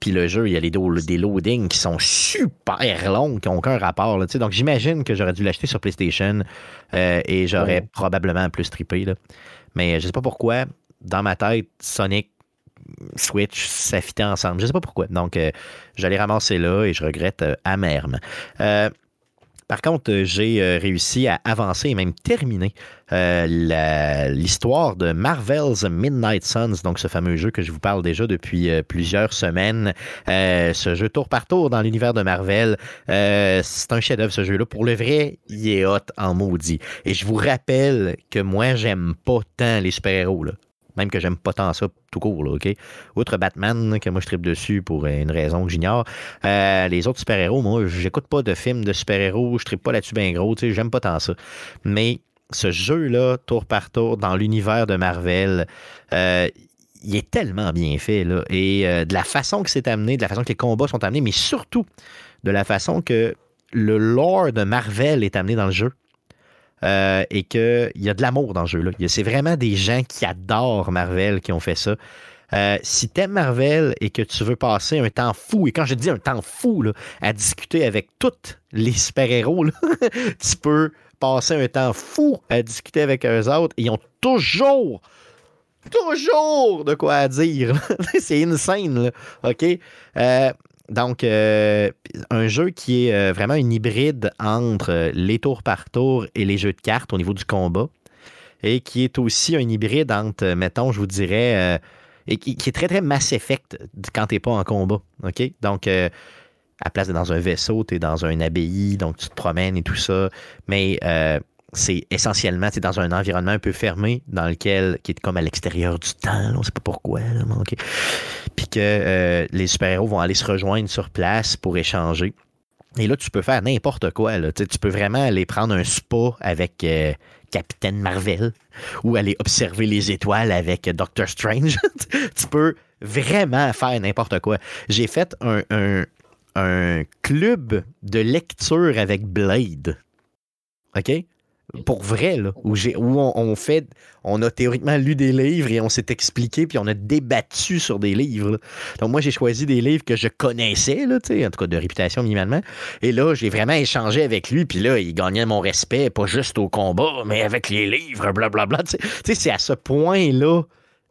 Puis le jeu, il y a les des loadings qui sont super longs, qui n'ont aucun rapport. Là, donc j'imagine que j'aurais dû l'acheter sur PlayStation euh, et j'aurais probablement plus trippé. Là. Mais je sais pas pourquoi, dans ma tête, Sonic, Switch, ça fitait ensemble. Je sais pas pourquoi. Donc euh, j'allais ramasser là et je regrette euh, amèrement. Par contre, euh, j'ai euh, réussi à avancer et même terminer euh, l'histoire de Marvel's Midnight Suns, donc ce fameux jeu que je vous parle déjà depuis plusieurs semaines. ce jeu tour par tour dans l'univers de Marvel, c'est un chef-d'œuvre ce jeu-là. Pour le vrai, il est hot en maudit. Et je vous rappelle que moi, j'aime pas tant les super-héros. Même que j'aime pas tant ça tout court, là, OK? Outre Batman, que moi je tripe dessus pour une raison que j'ignore. Euh, les autres super-héros, moi, j'écoute pas de films de super-héros, je tripe pas là-dessus bien gros, tu sais, j'aime pas tant ça. Mais ce jeu-là, tour par tour, dans l'univers de Marvel, euh, il est tellement bien fait, là. Et euh, de la façon que c'est amené, de la façon que les combats sont amenés, mais surtout de la façon que le lore de Marvel est amené dans le jeu. Euh, et qu'il y a de l'amour dans le jeu. C'est vraiment des gens qui adorent Marvel qui ont fait ça. Euh, si t'aimes Marvel et que tu veux passer un temps fou, et quand je dis un temps fou, à discuter avec tous les super-héros, tu peux passer un temps fou à discuter avec eux autres. Ils ont toujours, toujours de quoi dire. C'est insane, là. OK? Euh, donc, euh, un jeu qui est euh, vraiment une hybride entre les tours par tour et les jeux de cartes au niveau du combat. Et qui est aussi un hybride entre, mettons, je vous dirais, euh, et qui, est très, très Mass Effect quand tu n'es pas en combat. OK? Donc, à place d'être dans un vaisseau, tu es dans un abbaye, donc tu te promènes et tout ça. Mais c'est essentiellement dans un environnement un peu fermé, dans lequel, qui est comme à l'extérieur du temps, on ne sait pas pourquoi, puis que euh, les super-héros vont aller se rejoindre sur place pour échanger. Et là, tu peux faire n'importe quoi. Tu peux vraiment aller prendre un spa avec euh, Captain Marvel ou aller observer les étoiles avec Doctor Strange. tu peux vraiment faire n'importe quoi. J'ai fait un, un club de lecture avec Blade. OK? Pour vrai, là, où, où on, fait, on a théoriquement lu des livres et on s'est expliqué, puis on a débattu sur des livres. Donc moi, j'ai choisi des livres que je connaissais, là, en tout cas de réputation minimalement. Et là, j'ai vraiment échangé avec lui, puis là, il gagnait mon respect, pas juste au combat, mais avec les livres, blablabla. Tu sais, c'est à ce point-là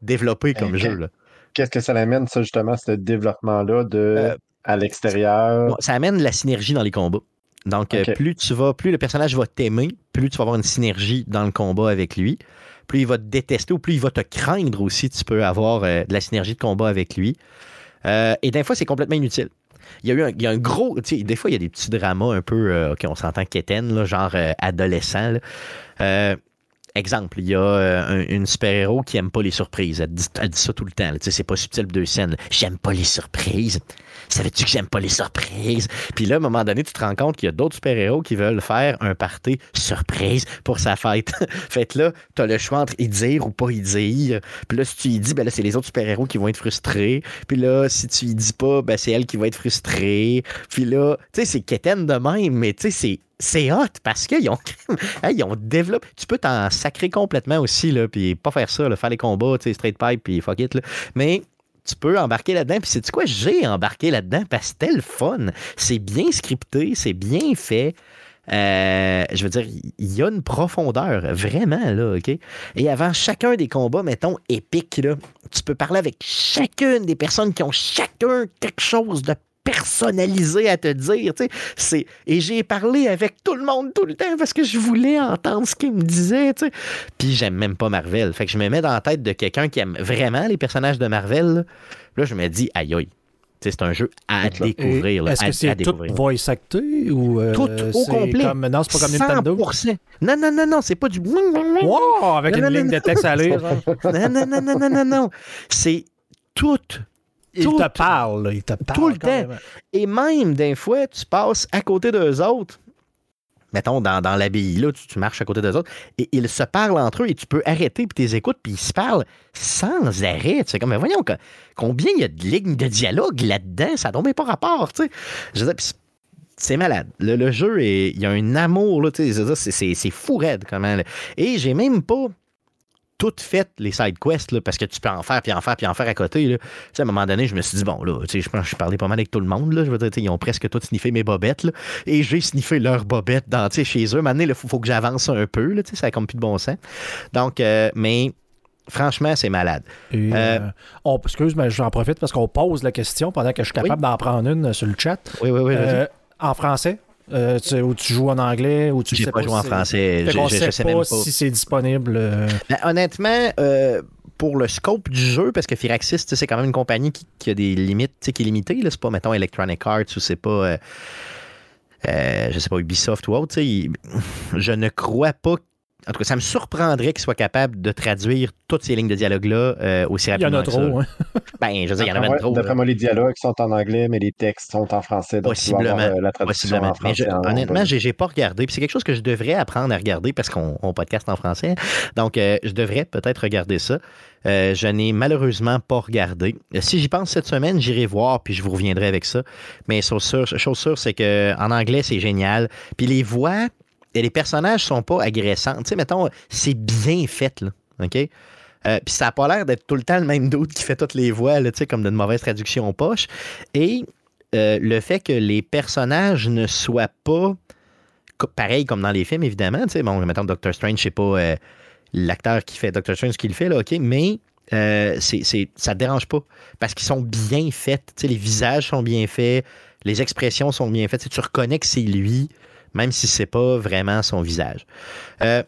développé comme jeu. Qu'est-ce que ça amène, ça, justement, ce développement-là de euh, à l'extérieur? ça amène la synergie dans les combats. Donc, euh, plus tu vas, plus le personnage va t'aimer, plus tu vas avoir une synergie dans le combat avec lui. Plus il va te détester ou plus il va te craindre aussi, tu peux avoir euh, de la synergie de combat avec lui. Euh, et des fois, c'est complètement inutile. Il y a eu un, il y a un gros. Des fois, il y a des petits dramas un peu. OK, on s'entend quétaine, genre adolescent. Exemple, il y a une super-héros qui aime pas les surprises. Elle dit, ça tout le temps. C'est pas subtil deux scènes. J'aime pas les surprises savais-tu que j'aime pas les surprises? Puis là, à un moment donné, tu te rends compte qu'il y a d'autres super-héros qui veulent faire un party surprise pour sa fête. fait là, tu as le choix entre y dire ou pas y dire. Puis là, si tu y dis, ben là, c'est les autres super-héros qui vont être frustrés. Puis là, si tu y dis pas, ben c'est elle qui va être frustrée. Puis là, tu sais, c'est quétaine de même, mais tu sais, c'est c'est hot parce qu'ils ont, ont développé. Tu peux t'en sacrer complètement aussi, là, puis pas faire ça, faire les combats, straight pipe, puis fuck it. Là. Mais tu peux embarquer là-dedans. Puis c'est quoi, j'ai embarqué là-dedans parce que c'était fun. C'est bien scripté, c'est bien fait. Euh, je veux dire, il y a une profondeur, vraiment, là, OK? Et avant chacun des combats, mettons, épiques, là, tu peux parler avec chacune des personnes qui ont chacun quelque chose de personnalisé à te dire. C'est... Et j'ai parlé avec tout le monde tout le temps parce que je voulais entendre ce qu'il me disait. Puis j'aime même pas Marvel. Fait que je me mets dans la tête de quelqu'un qui aime vraiment les personnages de Marvel. Là, je me dis, aïe aïe. C'est un jeu à découvrir. Est-ce que c'est tout voice acté ou euh, tout au complet comme, Non, c'est pas comme Nintendo? Non, non, non, non, c'est pas du. Wow, avec une ligne de texte à lire. non, non, non, non, non, non, non. C'est tout il te parle, il te parle. Tout le temps. Et même, des fois, tu passes à côté d'eux autres. Mettons, dans, dans l'abbaye, là, tu, marches à côté d'eux autres, et ils se parlent entre eux, et tu peux arrêter, puis tu les écoutes, puis ils se parlent sans arrêt. Tu sais, comme, mais voyons, combien il y a de lignes de dialogue là-dedans, ça n'a pas rapport, tu sais. c'est malade. Le, jeu, il y a un amour, là, tu sais, c'est fou raide, comment. Et j'ai même pas toutes faites, les side quests, là, parce que tu peux en faire, puis en faire, puis en faire à côté. Là. à un moment donné, je me suis dit, bon, là, je pense que je parlais pas mal avec tout le monde. Là, je veux dire, ils ont presque tous sniffé mes bobettes. Là, et j'ai sniffé leurs bobettes dans, chez eux. Maintenant, il faut, faut, que j'avance un peu. Là, ça a comme plus de bon sens. Donc, euh, mais franchement, c'est malade. Euh, euh, on, excuse, mais j'en profite parce qu'on pose la question pendant que je suis capable d'en prendre une sur le chat. Oui, oui, oui. en français, euh, tu, ou tu joues en anglais ou tu sais pas, joué en français. Je, je, sais, pas, si c'est disponible. Euh. Ben, honnêtement, euh, pour le scope du jeu, parce que Firaxis, c'est quand même une compagnie qui, a des limites, qui est limitée. C'est pas, mettons, Electronic Arts ou c'est pas. je sais pas, Ubisoft ou autre, je ne crois pas en tout cas, ça me surprendrait qu'il soit capable de traduire toutes ces lignes de dialogue-là euh, aussi rapidement. Il y en a trop, hein? Ben, je veux dire, il y en a trop. D'après moi, les dialogues sont en anglais, mais les textes sont en français. Donc possiblement. Euh, la traduction En français, honnêtement, j'ai pas regardé. Puis c'est quelque chose que je devrais apprendre à regarder parce qu'on podcast en français. Donc, euh, je devrais peut-être regarder ça. je n'ai malheureusement pas regardé. Si j'y pense cette semaine, j'irai voir, puis je vous reviendrai avec ça. Mais chose sûre, chose sûre c'est qu'en anglais, c'est génial. Puis les voix, les personnages sont pas agressants. Tu sais, mettons, c'est bien fait. OK? Euh, puis ça n'a pas l'air d'être tout le temps le même doute qui fait toutes les voix, là, comme d'une mauvaise traduction poche. Et euh, le fait que les personnages ne soient pas pareil comme dans les films, évidemment. Tu sais, bon, mettons Doctor Strange, je sais pas euh, l'acteur qui fait Doctor Strange qui le fait, OK, mais ça ne dérange pas parce qu'ils sont bien faits. Les visages sont bien faits, les expressions sont bien faites. Tu reconnais que c'est lui même si c'est pas vraiment son visage. Euh,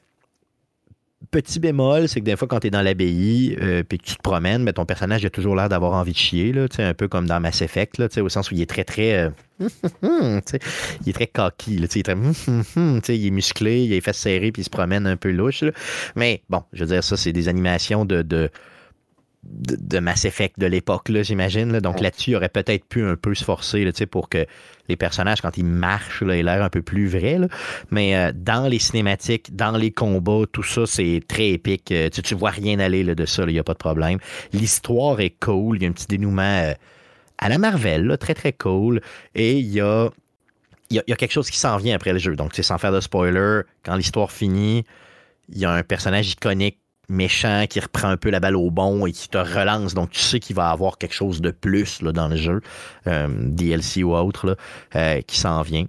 Petit bémol, c'est que des fois, quand tu es dans l'abbaye euh, que tu te promènes, ben, ton personnage a toujours l'air d'avoir envie de chier, là, un peu comme dans Mass Effect, là, au sens où il est très, très. Euh, il est très cocky. Il, est très, il est musclé, il est fait serré puis il se promène un peu louche. Mais bon, je veux dire, ça, c'est des animations de, de de, Mass Effect de l'époque, j'imagine. Donc là-dessus, il aurait peut-être pu un peu se forcer là, pour que les personnages, quand ils marchent, là, aient l'air un peu plus vrai. Mais euh, dans les cinématiques, dans les combats, tout ça, c'est très épique. Euh, tu, tu vois rien aller de ça, il n'y a pas de problème. L'histoire est cool. Il y a un petit dénouement euh, à la Marvel, très très cool. Et il y a, il y a quelque chose qui s'en vient après le jeu. Donc, c'est sans faire de spoiler, quand l'histoire finit, il y a un personnage iconique méchant qui reprend un peu la balle au bon et qui te relance. Donc, tu sais qu'il va avoir quelque chose de plus là, dans le jeu, euh, DLC ou autre, euh, qui s'en vient.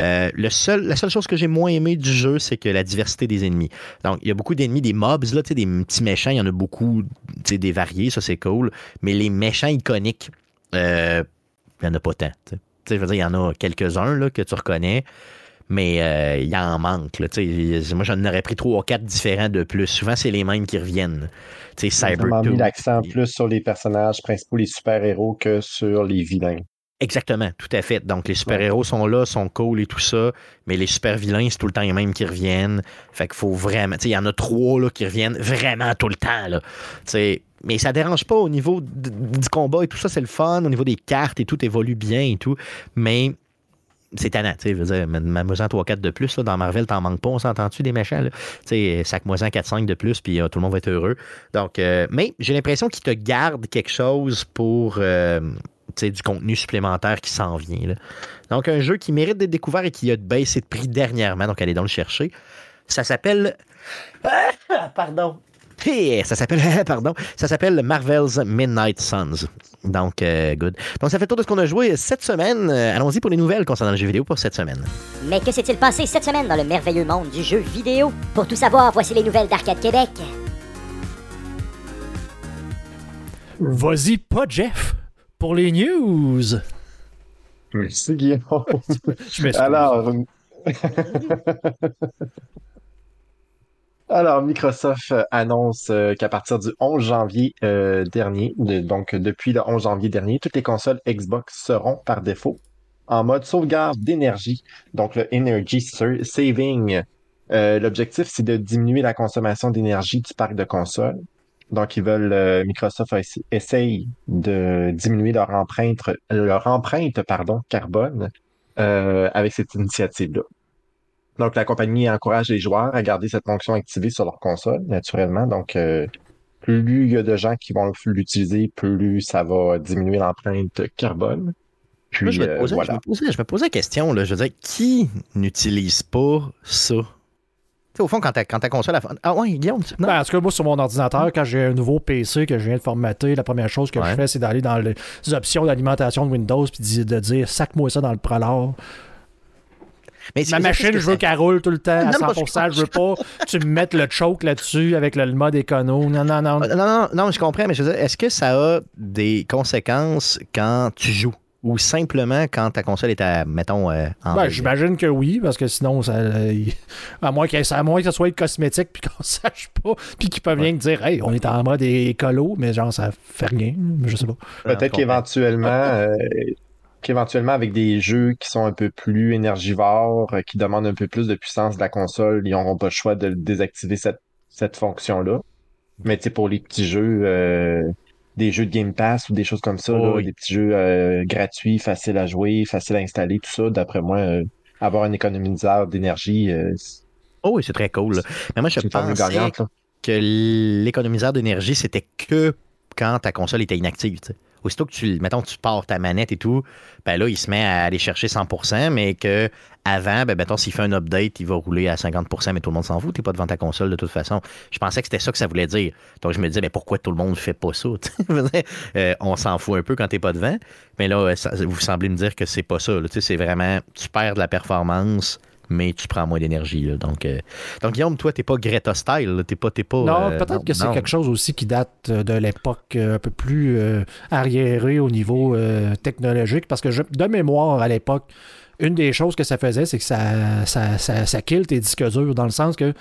Euh, la seule chose que j'ai moins aimé du jeu, c'est que la diversité des ennemis. Donc, il y a beaucoup d'ennemis, des mobs, là, des petits méchants, il y en a beaucoup, des variés, ça c'est cool. Mais les méchants iconiques, il n'y en a pas tant. Je veux dire, il y en a quelques-uns que tu reconnais mais euh, il en manque. Là, moi, j'en aurais pris trois ou quatre différents de plus. Souvent, c'est les mêmes qui reviennent. Cyber mis l'accent plus sur les personnages principaux, les super-héros, que sur les vilains. Exactement, tout à fait. Donc, les super-héros sont là, sont cool et tout ça, mais les super-vilains, c'est tout le temps les mêmes qui reviennent. Fait qu'il faut vraiment. Il y en a trois là, qui reviennent vraiment tout le temps. Là. mais ça dérange pas au niveau du combat et tout ça, c'est le fun. Au niveau des cartes et tout évolue bien et tout. Mais c'est tannant, tu sais, je veux dire, m'amusant 3-4 de plus, là, dans Marvel, t'en manques pas, on s'entend-tu des méchants, Tu sais, sac-moi 4-5 de plus, puis euh, tout le monde va être heureux. Donc, euh, mais j'ai l'impression qu'ils te gardent quelque chose pour, euh, tu sais, du contenu supplémentaire qui s'en vient, Donc, un jeu qui mérite d'être découvert et qui a baissé de prix dernièrement, donc allez donc le chercher. Ça s'appelle... Pardon. Ça s'appelle, pardon, ça s'appelle Marvel's Midnight Suns. Donc, euh, good. Donc, ça fait tout de ce qu'on a joué cette semaine. Euh, allons-y pour les nouvelles concernant le jeu vidéo pour cette semaine. Mais que s'est-il passé cette semaine dans le merveilleux monde du jeu vidéo? Pour tout savoir, voici les nouvelles d'Arcade Québec. Vas-y, pas Jeff, pour les news. Merci, Guillaume. Alors, Alors, Microsoft euh, annonce euh, qu'à partir du 11 janvier euh, dernier, donc depuis le 11 janvier dernier, toutes les consoles Xbox seront par défaut en mode sauvegarde d'énergie, donc le Energy Saving. L'objectif, c'est de diminuer la consommation d'énergie du parc de consoles. Donc, ils veulent, Microsoft essaye de diminuer leur empreinte, leur empreinte pardon, carbone avec cette initiative-là. Donc, la compagnie encourage les joueurs à garder cette fonction activée sur leur console, naturellement. Donc, euh, plus il y a de gens qui vont l'utiliser, plus ça va diminuer l'empreinte carbone. Puis, je, me euh, posais, je, me posais, la question, là, je veux dire, qui n'utilise pas ça? au fond, quand ta, quand ta console. A... Ah ouais, Guillaume. Non? Ben, en tout cas, moi, sur mon ordinateur, quand j'ai un nouveau PC que je viens de formater, la première chose que je fais, c'est d'aller dans les options d'alimentation de Windows puis de dire sac-moi ça dans le Ma machine, je veux qu'elle roule tout le temps à 100%. Je veux pas que tu me mettes le choke là-dessus avec le, mode écono. Non, non, non. Non, non, non, je comprends, mais je veux dire, est-ce que ça a des conséquences quand tu joues? ou simplement quand ta console est à, mettons, euh, en ben, J'imagine que oui, parce que sinon, ça, à, moins que, à moins que ça soit cosmétique puis qu'on sache pas, puis qu'ils peuvent rien dire, hey, on est en mode écolo, mais genre, ça fait rien, je sais pas. Peut-être qu'éventuellement, euh, qu'éventuellement, avec des jeux qui sont un peu plus énergivores, euh, qui demandent un peu plus de puissance de la console, ils n'auront pas le choix de désactiver cette, cette fonction-là. Mais tu sais, pour les petits jeux, euh, des jeux de Game Pass ou des choses comme ça, oh des petits jeux euh, gratuits, faciles à jouer, faciles à installer, tout ça, d'après moi, avoir un économiseur d'énergie. oh oui, c'est très cool. Mais moi, je pense que l'économiseur d'énergie, c'était que quand ta console était inactive. Aussitôt que tu, mettons, tu pars ta manette et tout, ben là, il se met à aller chercher 100%, mais que avant, ben, mettons, s'il fait un update, il va rouler à 50%, mais tout le monde s'en fout, t'es pas devant ta console de toute façon. Je pensais que c'était ça que ça voulait dire. Donc, je me disais, mais pourquoi tout le monde fait pas ça? Euh, on s'en fout un peu quand t'es pas devant. Mais là, vous semblez me dire que c'est pas ça. C'est vraiment, tu perds de la performance mais tu prends moins d'énergie. Donc, euh, donc, Guillaume, toi, t'es pas Greta style. T'es pas, pas, non, euh, peut-être que c'est quelque chose aussi qui date euh, de l'époque un peu plus arriérée au niveau technologique, parce que de mémoire, à l'époque, une des choses que ça faisait, c'est que ça, ça, ça, kill tes disques durs, dans le sens que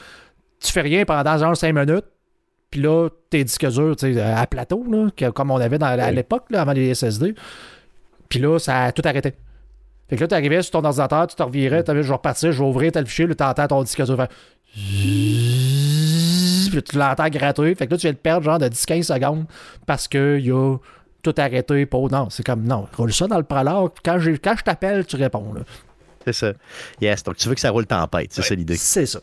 tu fais rien pendant genre 5 minutes, puis là, tes disques durs, à plateau, là, comme on avait dans, à l'époque, avant les SSD. Puis là, ça a tout arrêté. Fait que là, tu arrivais sur ton ordinateur, tu te revirais, tu je vais repartir, je vais ouvrir tel fichier, là, tu entends ton disque dur faire. Puis tu l'entends gratter. Fait que là, tu viens de perdre genre de 10-15 secondes parce que y a tout arrêté. Pour... Non, c'est comme non, roule ça dans le prologue. Quand je, quand je t'appelle, tu réponds. C'est ça. Yes. Donc, tu veux que ça roule tempête. C'est ça l'idée. C'est ça.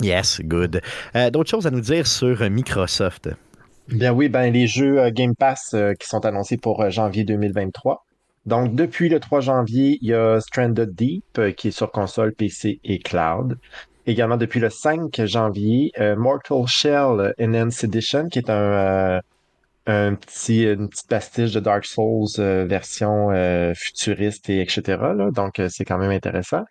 Yes, good. Euh, d'autres choses à nous dire sur Microsoft? Bien oui, ben les jeux euh, Game Pass euh, qui sont annoncés pour janvier 2023. Donc, depuis le 3 janvier, il y a Stranded Deep qui est sur console, PC et cloud. Également, depuis le 5 janvier, Mortal Shell Enhanced Edition, qui est un, un petit, une petite pastiche de Dark Souls version futuriste et etc. Donc, c'est quand même intéressant.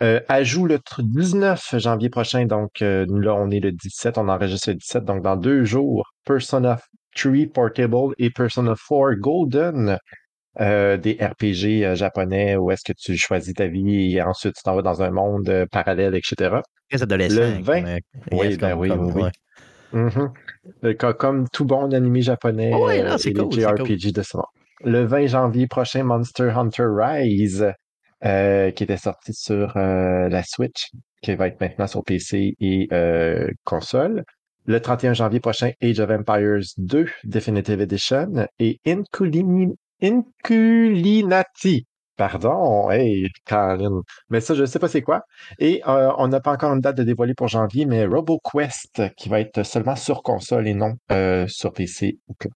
Euh, ajout le 19 janvier prochain, donc euh, là on est le 17, on enregistre le 17, donc dans deux jours, Persona 3 Portable et Persona 4 Golden, euh, des RPG japonais où est-ce que tu choisis ta vie et ensuite tu t'en vas dans un monde parallèle, etc. Le 20, oui, ben oui, oui. Mm-hmm. Comme tout bon animé japonais, oh cool, JRPG de ce. Le 20 janvier prochain, Monster Hunter Rise. Euh, qui était sorti sur euh, la Switch, qui va être maintenant sur PC et euh, console. Le 31 janvier prochain, Age of Empires 2 Definitive Edition et Inculinati. Pardon, hey, Caroline. Mais ça, je ne sais pas c'est quoi. Et on n'a pas encore une date de dévoiler pour janvier, mais RoboQuest, qui va être seulement sur console et non sur PC ou cloud.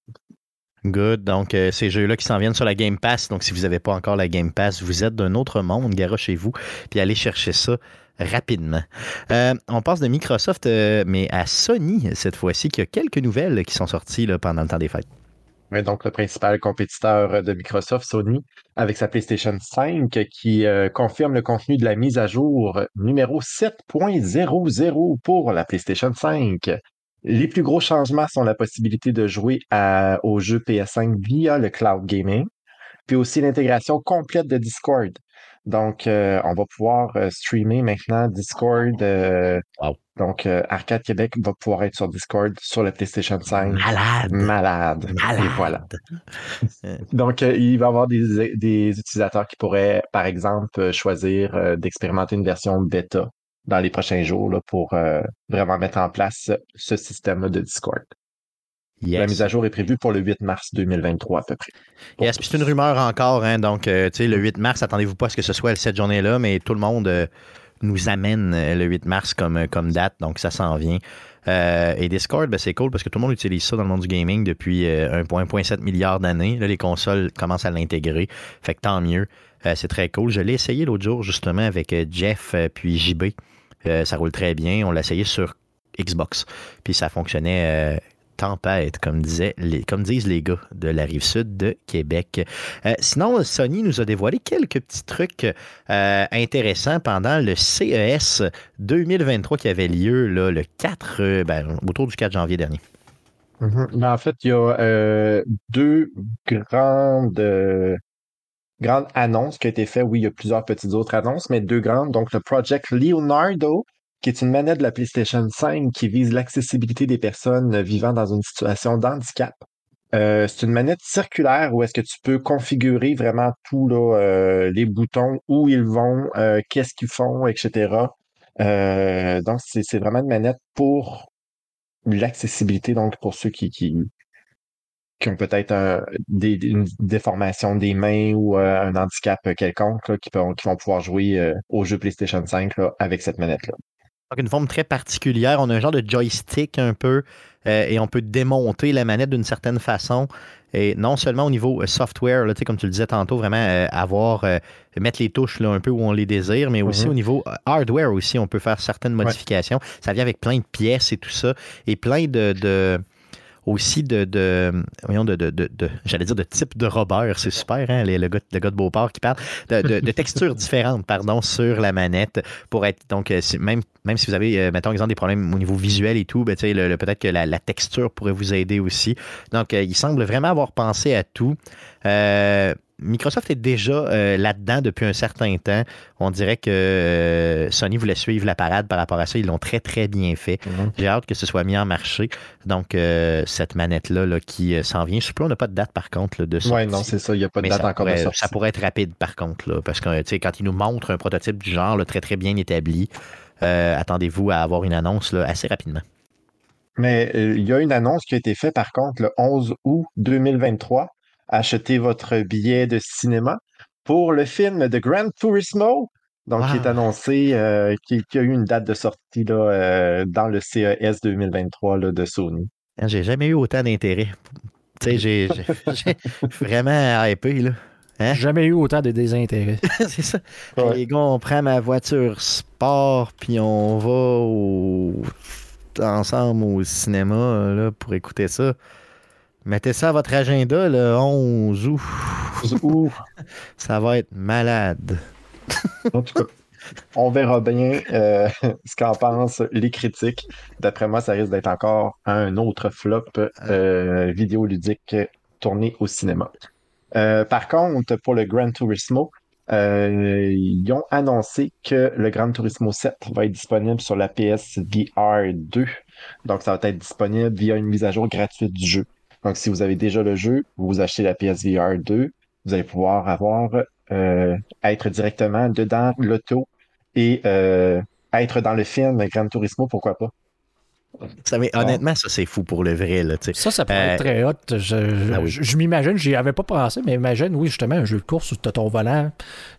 Good. Donc, euh, ces jeux-là qui s'en viennent sur la Game Pass. Donc, si vous n'avez pas encore la Game Pass, vous êtes d'un autre monde, chez vous, puis allez chercher ça rapidement. Euh, on passe de Microsoft, euh, mais à Sony cette fois-ci, qui a quelques nouvelles qui sont sorties pendant le temps des fêtes. Donc le principal compétiteur de Microsoft, Sony, avec sa PlayStation 5, qui confirme le contenu de la mise à jour numéro 7.00 pour la PlayStation 5. Les plus gros changements sont la possibilité de jouer à, aux jeux PS5 via le cloud gaming, puis aussi l'intégration complète de Discord. Donc, euh, on va pouvoir euh, streamer maintenant Discord. Euh, donc, Arcade Québec va pouvoir être sur Discord sur la PlayStation 5. Malade. Malade. Et voilà. donc, il va y avoir des, des, utilisateurs qui pourraient, par exemple, choisir d'expérimenter une version bêta dans les prochains jours là, pour euh, vraiment mettre en place ce système de Discord. La mise à jour est prévue pour le 8 mars 2023 à peu près. Yes, puis c'est une rumeur encore, hein, donc euh, tu sais, le 8 mars, attendez-vous pas à ce que ce soit cette journée-là, mais tout le monde euh, nous amène le 8 mars comme, comme date, donc ça s'en vient. et Discord, ben, c'est cool parce que tout le monde utilise ça dans le monde du gaming depuis 1,7 milliard d'années. Là, les consoles commencent à l'intégrer, fait que tant mieux. c'est très cool. Je l'ai essayé l'autre jour justement avec Jeff puis JB. Euh, ça roule très bien. On l'a essayé sur Xbox. Puis ça fonctionnait euh, tempête, comme, disaient les, comme disent les gars de la rive sud de Québec. Euh, sinon, Sony nous a dévoilé quelques petits trucs intéressants pendant le CES 2023 qui avait lieu là, le 4, ben, autour du 4 janvier dernier. Mm-hmm. Ben, en fait, il y a deux grandes grande annonce qui a été faite. Oui, il y a plusieurs petites autres annonces, mais deux grandes. Donc, le Project Leonardo, qui est une manette de la PlayStation 5 qui vise l'accessibilité des personnes vivant dans une situation d'handicap. Euh, c'est une manette circulaire où est-ce que tu peux configurer vraiment tout, là, euh, les boutons, où ils vont, euh, qu'est-ce qu'ils font, etc. donc, c'est vraiment une manette pour l'accessibilité, donc pour ceux qui, qui, qui ont peut-être une déformation des mains ou euh, un handicap quelconque, qui, qui, vont pouvoir jouer euh, au jeu PlayStation 5 avec cette manette-là. Donc, une forme très particulière. On a un genre de joystick un peu euh, et on peut démonter la manette d'une certaine façon. Et non seulement au niveau software, là, comme tu le disais tantôt, vraiment avoir, mettre les touches là, un peu où on les désire, mais aussi mm-hmm. au niveau hardware aussi, on peut faire certaines modifications. Ça vient avec plein de pièces et tout ça, et plein de aussi de, de de, de, de, j'allais dire de type de Robert, c'est super, hein, le, gars, le de Beauport qui parle, de, textures différentes, pardon, sur la manette pour être, donc, euh, même, même si vous avez, euh, mettons, exemple, des problèmes au niveau visuel et tout, ben, le, peut-être que la, texture pourrait vous aider aussi. Donc, euh, il semble vraiment avoir pensé à tout. Microsoft est déjà euh, là-dedans depuis un certain temps. On dirait que euh, Sony voulait suivre la parade par rapport à ça. Ils l'ont très, très bien fait. Mhm. J'ai hâte que ce soit mis en marché. Donc, cette manette-là qui s'en vient. Je on n'a pas de date par contre de ça. Oui, non, c'est ça. Il n'y a pas de date encore de Ça pourrait être rapide par contre. Là, parce que quand ils nous montrent un prototype du genre très, très bien établi, attendez-vous à avoir une annonce assez rapidement. Mais il y a une annonce qui a été faite par contre le 11 août 2023 achetez votre billet de cinéma pour le film de Gran Turismo, donc qui est annoncé, euh, qui, a eu une date de sortie là, euh, dans le CES 2023 là, de Sony. Ah, j'ai jamais eu autant d'intérêt. Tu sais, j'ai vraiment hypé, là. Hein? Jamais eu autant de désintérêt. c'est ça. Les gars, on prend ma voiture sport, puis on va ensemble au cinéma là, pour écouter ça. Mettez ça à votre agenda le 11 août. ça va être malade. en tout cas, on verra bien euh, ce qu'en pensent les critiques. D'après moi, ça risque d'être encore un autre flop euh, vidéoludique tourné au cinéma. Euh, par contre, pour le Gran Turismo, ils ont annoncé que le Gran Turismo 7 va être disponible sur la PSVR 2. Donc, ça va être disponible via une mise à jour gratuite du jeu. Donc, si vous avez déjà le jeu, vous achetez la PSVR 2, vous allez pouvoir avoir euh, être directement dedans l'auto et euh, être dans le film Gran Turismo, pourquoi pas. Ça, mais honnêtement, ça c'est fou pour le vrai. Là, ça, ça pourrait être euh, très hot. Je, ah je, m'imagine, j'y avais pas pensé, mais imagine, oui, justement, un jeu de course où tu as ton volant,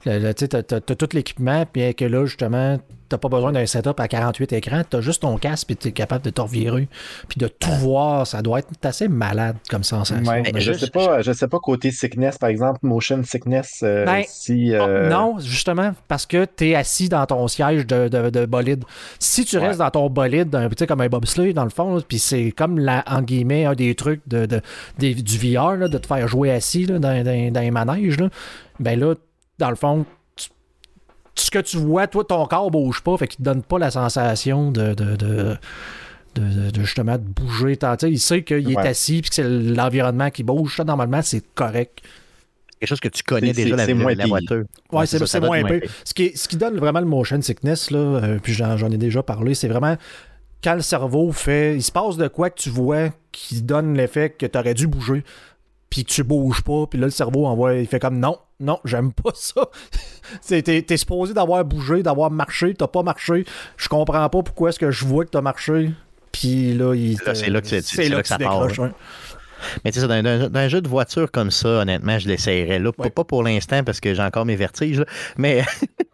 tu as, tout l'équipement, puis que là, justement, t'as pas besoin d'un setup à 48 écrans, t'as juste ton casque et t'es capable de te revirer puis de tout voir. Ça doit être assez malade comme sensation. Ouais, je, sais pas, je sais pas côté sickness, par exemple, motion sickness, euh, ben, si. Euh, non, justement, parce que t'es assis dans ton siège de, bolide. Si tu restes dans ton bolide, comme un bobsleigh dans le fond, puis c'est comme la, en guillemets, un des trucs de, du VR, de te faire jouer assis dans, dans, dans, les manèges, ben là, dans le fond, ce que tu vois, toi, ton corps bouge pas, fait qu'il te donne pas la sensation de, de, de de, justement de bouger. Il sait qu'il est assis puis que c'est l'environnement qui bouge. Ça, normalement, c'est correct. Quelque chose que tu connais déjà la, la, voiture. Oui, c'est moins un peu. Ce qui, ce qui donne vraiment le motion sickness, là, euh, puis j'en ai déjà parlé, c'est vraiment quand le cerveau fait. Il se passe de quoi que tu vois qui donne l'effet que tu aurais dû bouger puis tu bouges pas, puis là, le cerveau envoie, il fait comme non, non, j'aime pas ça. t'es, es supposé d'avoir bougé, d'avoir marché, t'as pas marché, je comprends pas pourquoi est-ce que je vois que t'as marché, puis là, il, c'est là que, c'est, là que, ça part. Mais tu sais, dans, un jeu de voiture comme ça, honnêtement, je l'essayerais. Là, pas, pour l'instant parce que j'ai encore mes vertiges, mais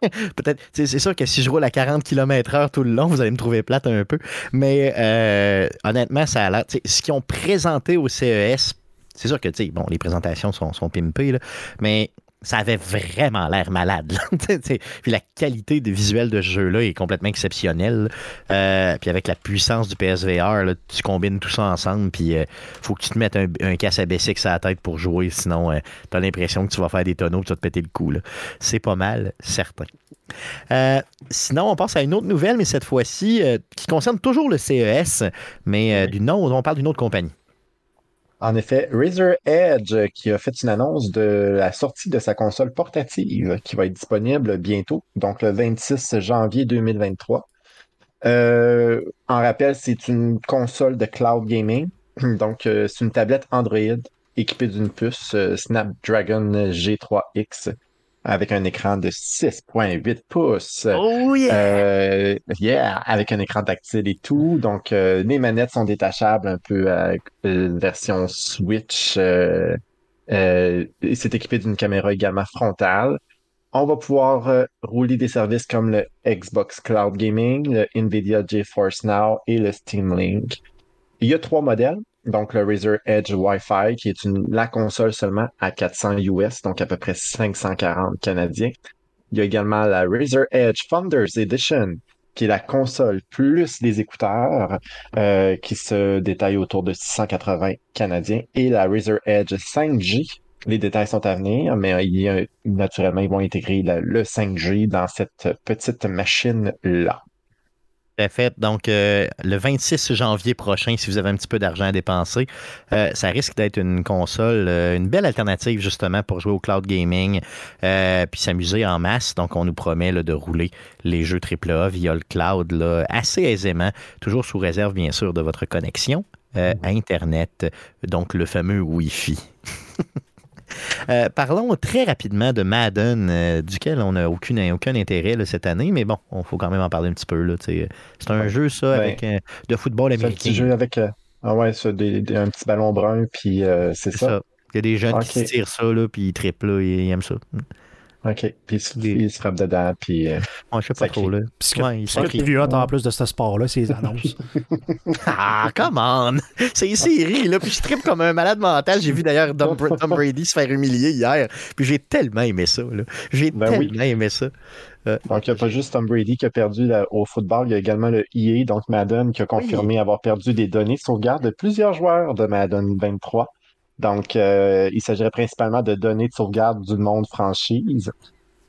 peut-être, c'est sûr que si je roule à 40 km/h tout le long, vous allez me trouver plate un peu. Mais euh, honnêtement, ça a l'air. Ce qu'ils ont présenté au CES c'est sûr que, tu sais, bon, les présentations sont, sont pimpées, mais ça avait vraiment l'air malade. puis la qualité de visuel de ce jeu-là est complètement exceptionnelle. Euh, puis avec la puissance du PSVR, tu combines tout ça ensemble, puis euh, faut que tu te mettes un, un casse à BSX à la tête pour jouer, sinon euh, tu as l'impression que tu vas faire des tonneaux et tu vas te péter le cou. C'est pas mal, certain. sinon, on passe à une autre nouvelle, mais cette fois-ci, qui concerne toujours le CES, mais du nom, on parle d'une autre compagnie. En effet, Razer Edge qui a fait une annonce de la sortie de sa console portative qui va être disponible bientôt, donc le 26 janvier 2023. Euh, en rappel, c'est une console de cloud gaming, donc euh, c'est une tablette Android équipée d'une puce euh, Snapdragon G3X avec un écran de 6.8 pouces. Oh yeah! Euh, yeah! Avec un écran tactile et tout. Donc, euh, les manettes sont détachables un peu à euh, version Switch. Euh, c'est équipé d'une caméra également frontale. On va pouvoir rouler des services comme le Xbox Cloud Gaming, le Nvidia GeForce Now et le Steam Link. Il y a trois modèles. Donc, le Razer Edge Wi-Fi, qui est une, la console seulement à 400 US, donc à peu près 540 canadiens. Il y a également la Razer Edge Founders Edition, qui est la console plus les écouteurs, euh, qui se détaille autour de 680 canadiens, et la Razer Edge 5G. Les détails sont à venir, mais il y a, naturellement, ils vont intégrer le 5G dans cette petite machine-là. À fait. Donc, euh, le 26 janvier prochain, si vous avez un petit peu d'argent à dépenser, euh, ça risque d'être une console, euh, une belle alternative justement pour jouer au cloud gaming, puis s'amuser en masse. Donc, on nous promet de rouler les jeux AAA via le cloud là, assez aisément, toujours sous réserve bien sûr de votre connexion à Internet, donc le fameux Wi-Fi. Euh, parlons très rapidement de Madden, euh, duquel on n'a aucun, aucun intérêt cette année, mais bon, il faut quand même en parler un petit peu. C'est un jeu, ça, avec, euh, de football américain. C'est un petit jeu avec ah ouais, un petit ballon brun, puis c'est ça. Il y a des jeunes qui tirent ça, là, puis ils triplent, ils aiment ça. OK. Puis il se frappe dedans, puis. Euh, je sais pas trop, là. Puis qui est plus hot en plus de ce sport-là, c'est les annonces. ah, come on! C'est une série, là. Puis je tripe comme un malade mental. J'ai vu d'ailleurs Tom, Brady se faire humilier hier. Puis j'ai tellement aimé ça, là. J'ai ben tellement aimé ça. Euh, donc, il n'y a pas juste Tom Brady qui a perdu au football, il y a également le EA, donc Madden, qui a confirmé avoir perdu des données de sauvegarde de plusieurs joueurs de Madden 23. Donc, euh, il s'agirait principalement de données de sauvegarde du monde franchise.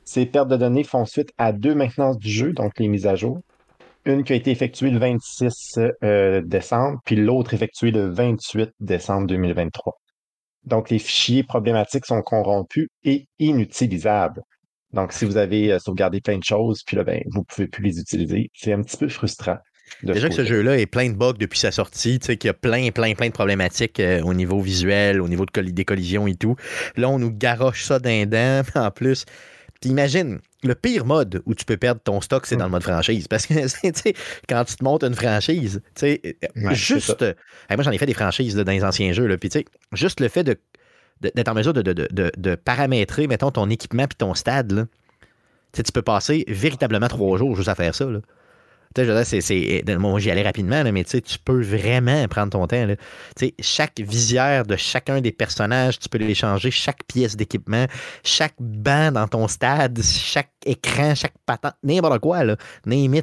Ces pertes de données font suite à deux maintenances du jeu, donc les mises à jour. Une qui a été effectuée le 26 euh, décembre, puis l'autre effectuée le 28 décembre 2023. Donc, les fichiers problématiques sont corrompus et inutilisables. Donc, si vous avez euh, sauvegardé plein de choses, puis là, ben, vous ne pouvez plus les utiliser, c'est un petit peu frustrant. Déjà que ce jeu-là est plein de bugs depuis sa sortie, tu sais, qu'il y a plein, plein, plein de problématiques euh, au niveau visuel, au niveau de des collisions et tout. Là, on nous garoche ça d'un dent. En plus, t'imagines, le pire mode où tu peux perdre ton stock, c'est dans le mode franchise. Parce que, tu sais, quand tu te montes une franchise, tu sais, euh, juste. moi, j'en ai fait des franchises dans les anciens jeux, là, puis tu sais, juste le fait de d'être en mesure de, de, paramétrer, mettons, ton équipement puis ton stade, là, tu peux passer véritablement trois jours juste à faire ça. Là c'est, moi, j'y allais rapidement, mais tu peux vraiment prendre ton temps. Chaque visière de chacun des personnages, tu peux les changer, chaque pièce d'équipement, chaque banc dans ton stade, chaque écran, chaque patente, n'importe quoi, là, name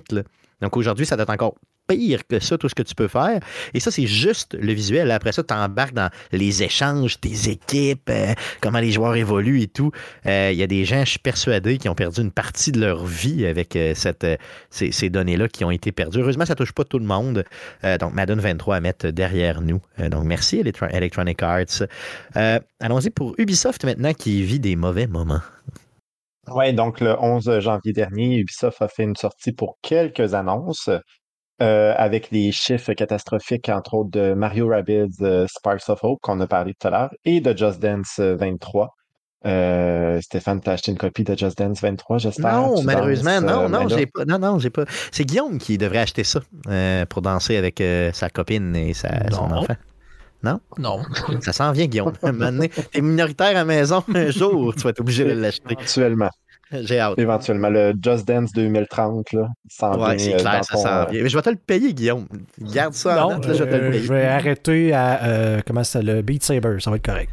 Donc aujourd'hui, ça doit encore pire que ça, tout ce que tu peux faire. Et ça, c'est juste le visuel. Après ça, tu embarques dans les échanges, tes équipes, euh, comment les joueurs évoluent et tout. Euh, il y a des gens, je suis persuadé, qui ont perdu une partie de leur vie avec euh, cette, ces, données-là qui ont été perdues. Heureusement, ça touche pas tout le monde. donc, Madden 23 à mettre derrière nous. donc, merci Electronic Arts. Allons-y pour Ubisoft maintenant qui vit des mauvais moments. Oui, donc le 11 janvier dernier, Ubisoft a fait une sortie pour quelques annonces. Euh, avec les chiffres catastrophiques, entre autres, de Mario Rabbids euh, Sparks of Hope, qu'on a parlé tout à l'heure, et de Just Dance 23. Euh, Stéphane, t'as acheté une copie de Just Dance 23, j'espère? Non, malheureusement, non, non, j'ai pas. Non, non, j'ai pas. C'est Guillaume qui devrait acheter ça pour danser avec sa copine et sa, son enfant. Non? Non. Ça s'en vient, Guillaume. T'es minoritaire à la maison, un jour, tu vas être obligé de l'acheter. Actuellement. J'ai hâte. Éventuellement, le Just Dance 2030, là, ouais, c'est euh, clair, ça s'en vient. Mais je vais te le payer, Guillaume. Garde ça en je vais te le euh, payer. Je vais arrêter à, euh, comment ça, le Beat Saber, ça va être correct.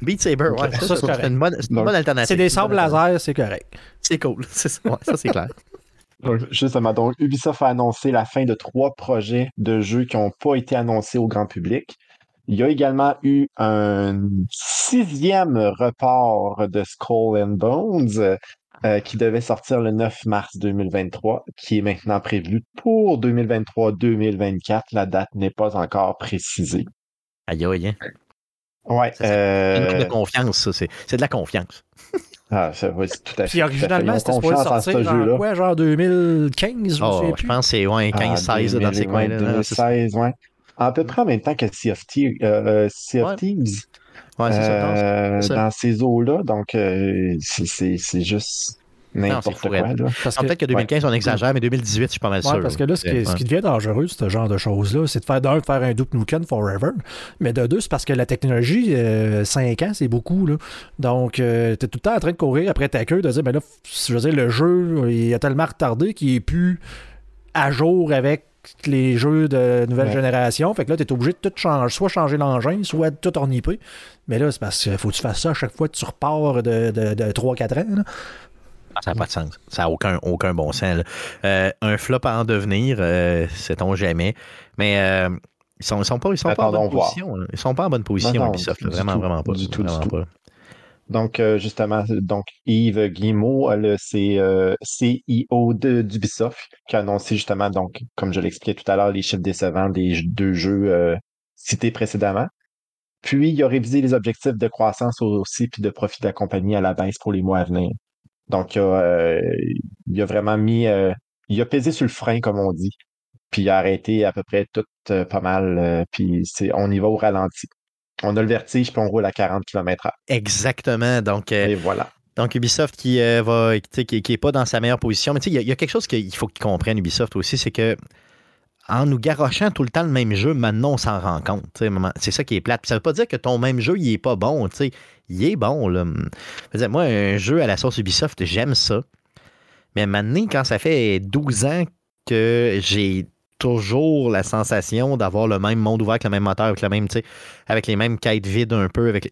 Beat Saber, ouais, ça, c'est une, bonne, alternative. C'est des sables laser, c'est correct. C'est cool, ça c'est clair. Donc, justement, donc Ubisoft a annoncé la fin de trois projets de jeux qui n'ont pas été annoncés au grand public. Il y a également eu un sixième report de Skull and Bones euh, qui devait sortir le 9 mars 2023, qui est maintenant prévu pour 2023-2024. La date n'est pas encore précisée. Aïe aïe. Hein? Ouais. C'est une de euh, confiance, ça. C'est de la confiance. Ah, ça, oui, c'est tout à fait. Puis originalement, c'était supposé sortir genre quoi, genre 2015, oh, je pense que c'est ouais, 15-16 ah, dans ces coins-là. 2016, ouais. À peu près en même temps que Sea of, Thieves. Euh, sea of Thieves. Ouais, c'est euh, ça, Dans ces eaux-là, donc euh, c'est juste n'importe quoi. Peut-être que 2015, on exagère, mais 2018, je suis pas mal sûr. Parce que là, ce qui, devient dangereux, ce genre de choses-là, c'est de faire d'un, faire un Duke Nukem Forever, mais de deux, c'est parce que la technologie, 5 euh, ans, c'est beaucoup. Là. Donc, tu es tout le temps en train de courir après ta queue, de dire, ben là, je veux dire, le jeu, il a tellement retardé qu'il est plus à jour avec les jeux de nouvelle génération. Fait que là, tu es obligé de tout changer, soit changer l'engin, soit tout orniper. Mais là, c'est parce qu'il faut que tu fasses ça à chaque fois que tu repars de, de, 3-4 ans. Ça n'a pas de sens. Ça n'a aucun, aucun bon sens. Euh, un flop à en devenir, euh, sait-on jamais. Mais euh, ils sont, sont pas, ils sont pas en bonne position. Ils sont pas en bonne position, Ubisoft. vraiment, vraiment pas. Du tout, du tout. Donc, justement, donc Yves Guillemot, c'est CEO d'Ubisoft, qui a annoncé justement, donc, comme je l'expliquais tout à l'heure, les chiffres décevants des deux jeux cités précédemment. Puis, il a révisé les objectifs de croissance aussi, puis de profit de la compagnie à la baisse pour les mois à venir. Donc, il a, vraiment mis, il a pesé sur le frein, comme on dit, puis il a arrêté à peu près tout pas mal, puis c'est, on y va au ralenti. On a le vertige, puis on roule à 40 km/h. Exactement. Donc, Et voilà. Donc, Ubisoft qui euh, va, qui, n'est pas dans sa meilleure position. Mais il y, a quelque chose qu'il faut qu'ils comprennent, Ubisoft aussi, c'est que en nous garochant tout le temps le même jeu, maintenant on s'en rend compte. C'est ça qui est plate. ça ne veut pas dire que ton même jeu, il est pas bon. Il est bon. Là. Moi, un jeu à la source Ubisoft, j'aime ça. Mais maintenant, quand ça fait 12 ans que j'ai toujours la sensation d'avoir le même monde ouvert avec le même moteur, avec, le même, avec les mêmes quêtes vides un peu. Avec,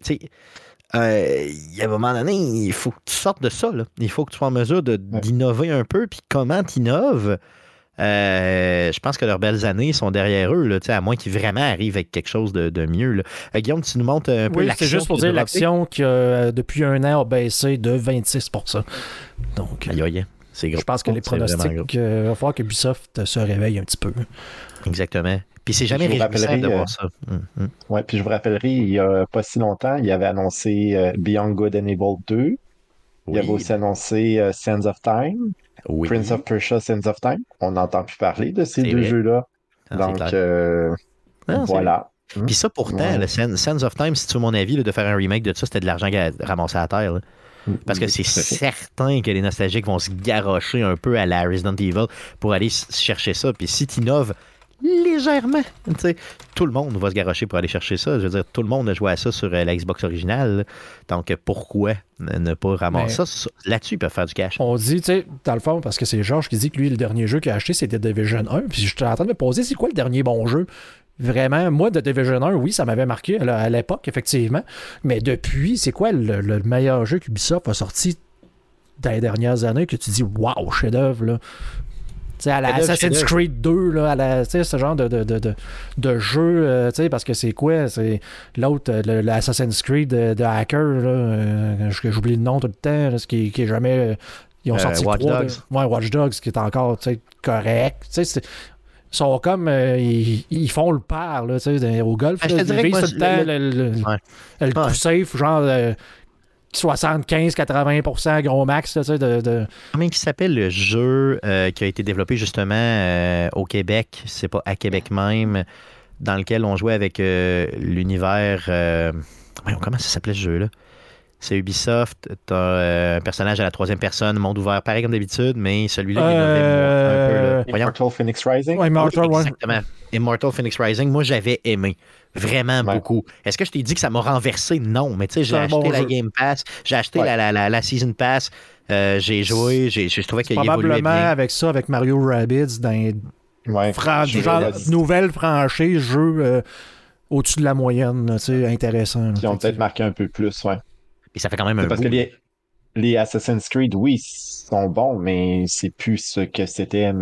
euh, il y a un moment donné, il faut que tu sortes de ça. Là. Il faut que tu sois en mesure d'innover un peu. Puis comment tu innoves? Euh, je pense que leurs belles années sont derrière eux, là, à moins qu'ils vraiment arrivent avec quelque chose de, mieux. Là. Euh, Guillaume, tu nous montres un peu oui, C'est juste pour dire l'action qui, depuis un an, a baissé de 26 Donc, C'est Je pense que les pronostics, il va falloir que Ubisoft se réveille un petit peu. Exactement. Puis c'est jamais réjouissant de voir ça. Hum, hum. Oui, puis je vous rappellerai, il n'y a pas si longtemps, il avait annoncé Beyond Good and Evil 2. Il avait aussi annoncé Sands of Time. Prince of Persia, Sands of Time. On n'entend plus parler de ces deux jeux-là. Ah, Donc, euh, voilà. Puis ça, pourtant, le Sands of Time, si tu veux mon avis, de faire un remake de ça, c'était de l'argent ramassé à terre. Mm, Parce que c'est certain que les nostalgiques vont se garrocher un peu à la Resident Evil pour aller chercher ça. Puis si tu innoves légèrement. tout le monde va se garocher pour aller chercher ça. Je veux dire, tout le monde a joué à ça sur euh, la Xbox originale. Donc, pourquoi ne pas ramasser ça? Là-dessus, ils peuvent faire du cash. On dit, tu sais, dans le fond, parce que c'est Georges qui dit que lui, le dernier jeu qu'il a acheté, c'était Division 1. Puis je suis en train de me poser, c'est quoi le dernier bon jeu? Vraiment, moi, de Division 1, oui, ça m'avait marqué à l'époque, effectivement. Mais depuis, c'est quoi le, meilleur jeu qu'Ubisoft a sorti dans les dernières années que tu dis, waouh, chef-d'œuvre, là? sais, à la Assassin's Creed 2, là, à ce genre de, de, de, de jeu, euh, parce que c'est quoi? C'est l'autre, euh, l'Assassin's Creed de, hacker, là, euh, j'oublie le nom tout le temps, ce qui, qui est jamais. ils ont sorti Watch Dogs. ouais, Watch Dogs, qui est encore correct. Sont comme. ils, font le par là, au golf. Ben, je te dirais que le, le, coup safe, genre 75-80% gros max. de, de... Comment il s'appelle le jeu euh, qui a été développé justement euh, au Québec, c'est pas à Québec même, dans lequel on jouait avec euh, l'univers. comment ça s'appelait ce jeu-là? C'est Ubisoft, t'as un personnage à la troisième personne, monde ouvert, pareil comme d'habitude, mais celui-là, il un peu. Immortal Phoenix Rising? Immortal, exactement. Immortal Phoenix Rising, moi j'avais aimé. Vraiment beaucoup. Est-ce que je t'ai dit que ça m'a renversé? Non, mais tu sais, j'ai acheté la Game Pass, j'ai acheté la, la, la, Season Pass, euh, j'ai joué, j'ai, je trouvais qu'il évoluait bien. avec ça, avec Mario Rabbids, dans ouais, genre, nouvelle franchise, jeu euh, au-dessus de la moyenne, tu sais, intéressant. Qui ont peut-être marqué un peu plus, ouais. Et ça fait quand même un Parce que les, les Assassin's Creed, oui, sont bons, mais c'est plus ce que c'était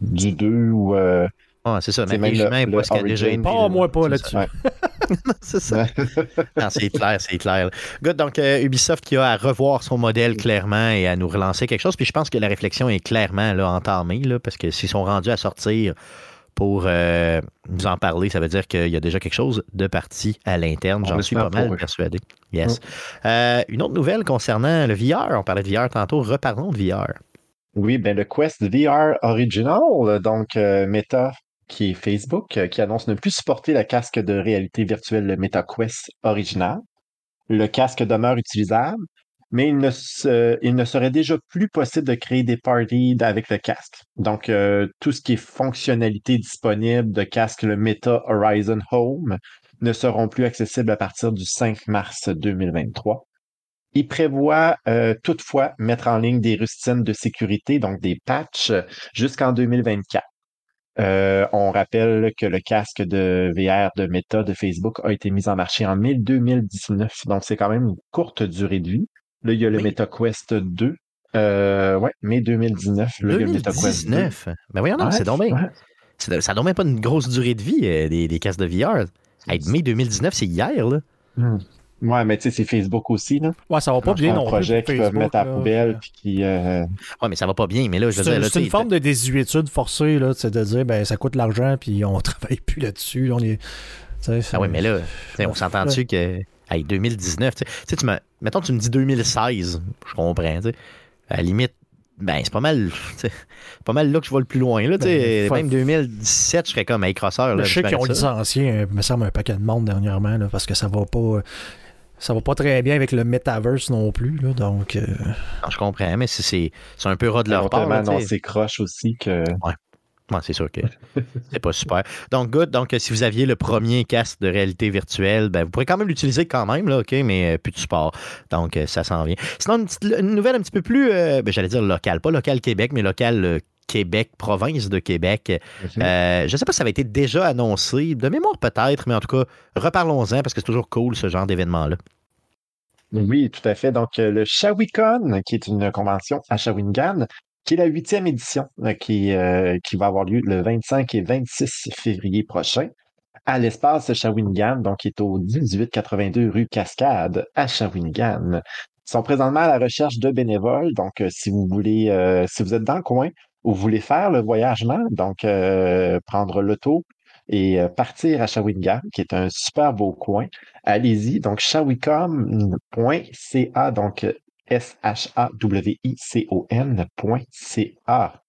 du 2 ou... Euh, ah, c'est ça, mais même le, pas ce qu'il a déjà une. Pas moi pas là-dessus. c'est ça. c'est clair, c'est clair. Good, donc euh, Ubisoft qui a à revoir son modèle clairement et à nous relancer quelque chose. Puis je pense que la réflexion est clairement là, entamée, là, parce que s'ils sont rendus à sortir pour euh, nous en parler, ça veut dire qu'il y a déjà quelque chose de parti à l'interne. J'en suis pas mal persuadé. Yes. Euh, une autre nouvelle concernant le VR. On parlait de VR tantôt. Reparlons de VR. Oui, ben le Quest VR Original, donc Meta qui est Facebook, euh, qui annonce ne plus supporter le casque de réalité virtuelle le MetaQuest original. Le casque demeure utilisable, mais il ne, serait déjà plus possible de créer des parties avec le casque. Donc, euh, tout ce qui est fonctionnalité disponible de casque, le Meta Horizon Home, ne seront plus accessibles à partir du 5 mars 2023. Il prévoit euh, toutefois mettre en ligne des rustines de sécurité, donc des patchs, jusqu'en 2024. Euh, on rappelle que le casque de VR de Meta de Facebook a été mis en marché en mai 2019. Donc, c'est quand même une courte durée de vie. Là, il y a le MetaQuest 2. Euh, ouais, mai 2019. Le 2019? Ben voyons, non, c'est dommage. Ça n'a même pas une grosse durée de vie, euh, des, casques de VR. mai 2019, c'est hier, là. Hmm. Ouais, mais tu sais, c'est Facebook aussi, là. Ouais, ça va pas bien non un projet qu'ils peuvent mettre à la poubelle, puis qui... Euh, ouais, mais ça va pas bien, mais là, je veux dire... C'est une forme de désuétude forcée, là, c'est de dire, ben, ça coûte l'argent, puis on travaille plus là-dessus, on est... Ah ouais, mais là, on s'entend-tu que... Hey, 2019, tu sais, tu me... mettons, tu me dis 2016, je comprends, tu sais. À la limite, ben, c'est pas mal. C'est pas mal là que je vois le plus loin. Là, ben, Même 2017, je serais comme un crosseur. je sais qu'ils ont licencié, me semble, un paquet de monde dernièrement, là, parce que ça va pas. Ça va pas très bien avec le metaverse non plus. Là, donc, euh, je comprends, mais c'est un peu ras de leur part. C'est croche aussi que. Ouais c'est sûr que c'est pas super. Donc, good. Donc, si vous aviez le premier casque de réalité virtuelle, ben, vous pourrez quand même l'utiliser quand même, là, OK, mais euh, plus de support. Donc, euh, ça s'en vient. Sinon, une, nouvelle un petit peu plus, euh, ben, j'allais dire locale, pas local Québec, mais local Québec, province de Québec. Je ne sais pas si ça avait été déjà annoncé, de mémoire peut-être, mais en tout cas, reparlons-en parce que c'est toujours cool ce genre d'événement-là. Oui, tout à fait. Donc, le Shawicon, qui est une convention à Shawinigan, qui est la huitième édition euh, qui, euh, qui va avoir lieu le 25 et 26 février prochain à l'espace Shawinigan, donc qui est au 1882 rue Cascade à Shawinigan. Ils sont présentement à la recherche de bénévoles, donc euh, si vous voulez, si vous êtes dans le coin ou vous voulez faire le voyagement, donc prendre l'auto et partir à Shawinigan, qui est un super beau coin, allez-y. Donc, shawicom.ca, donc S-H-A-W-I-C-O-N.ca.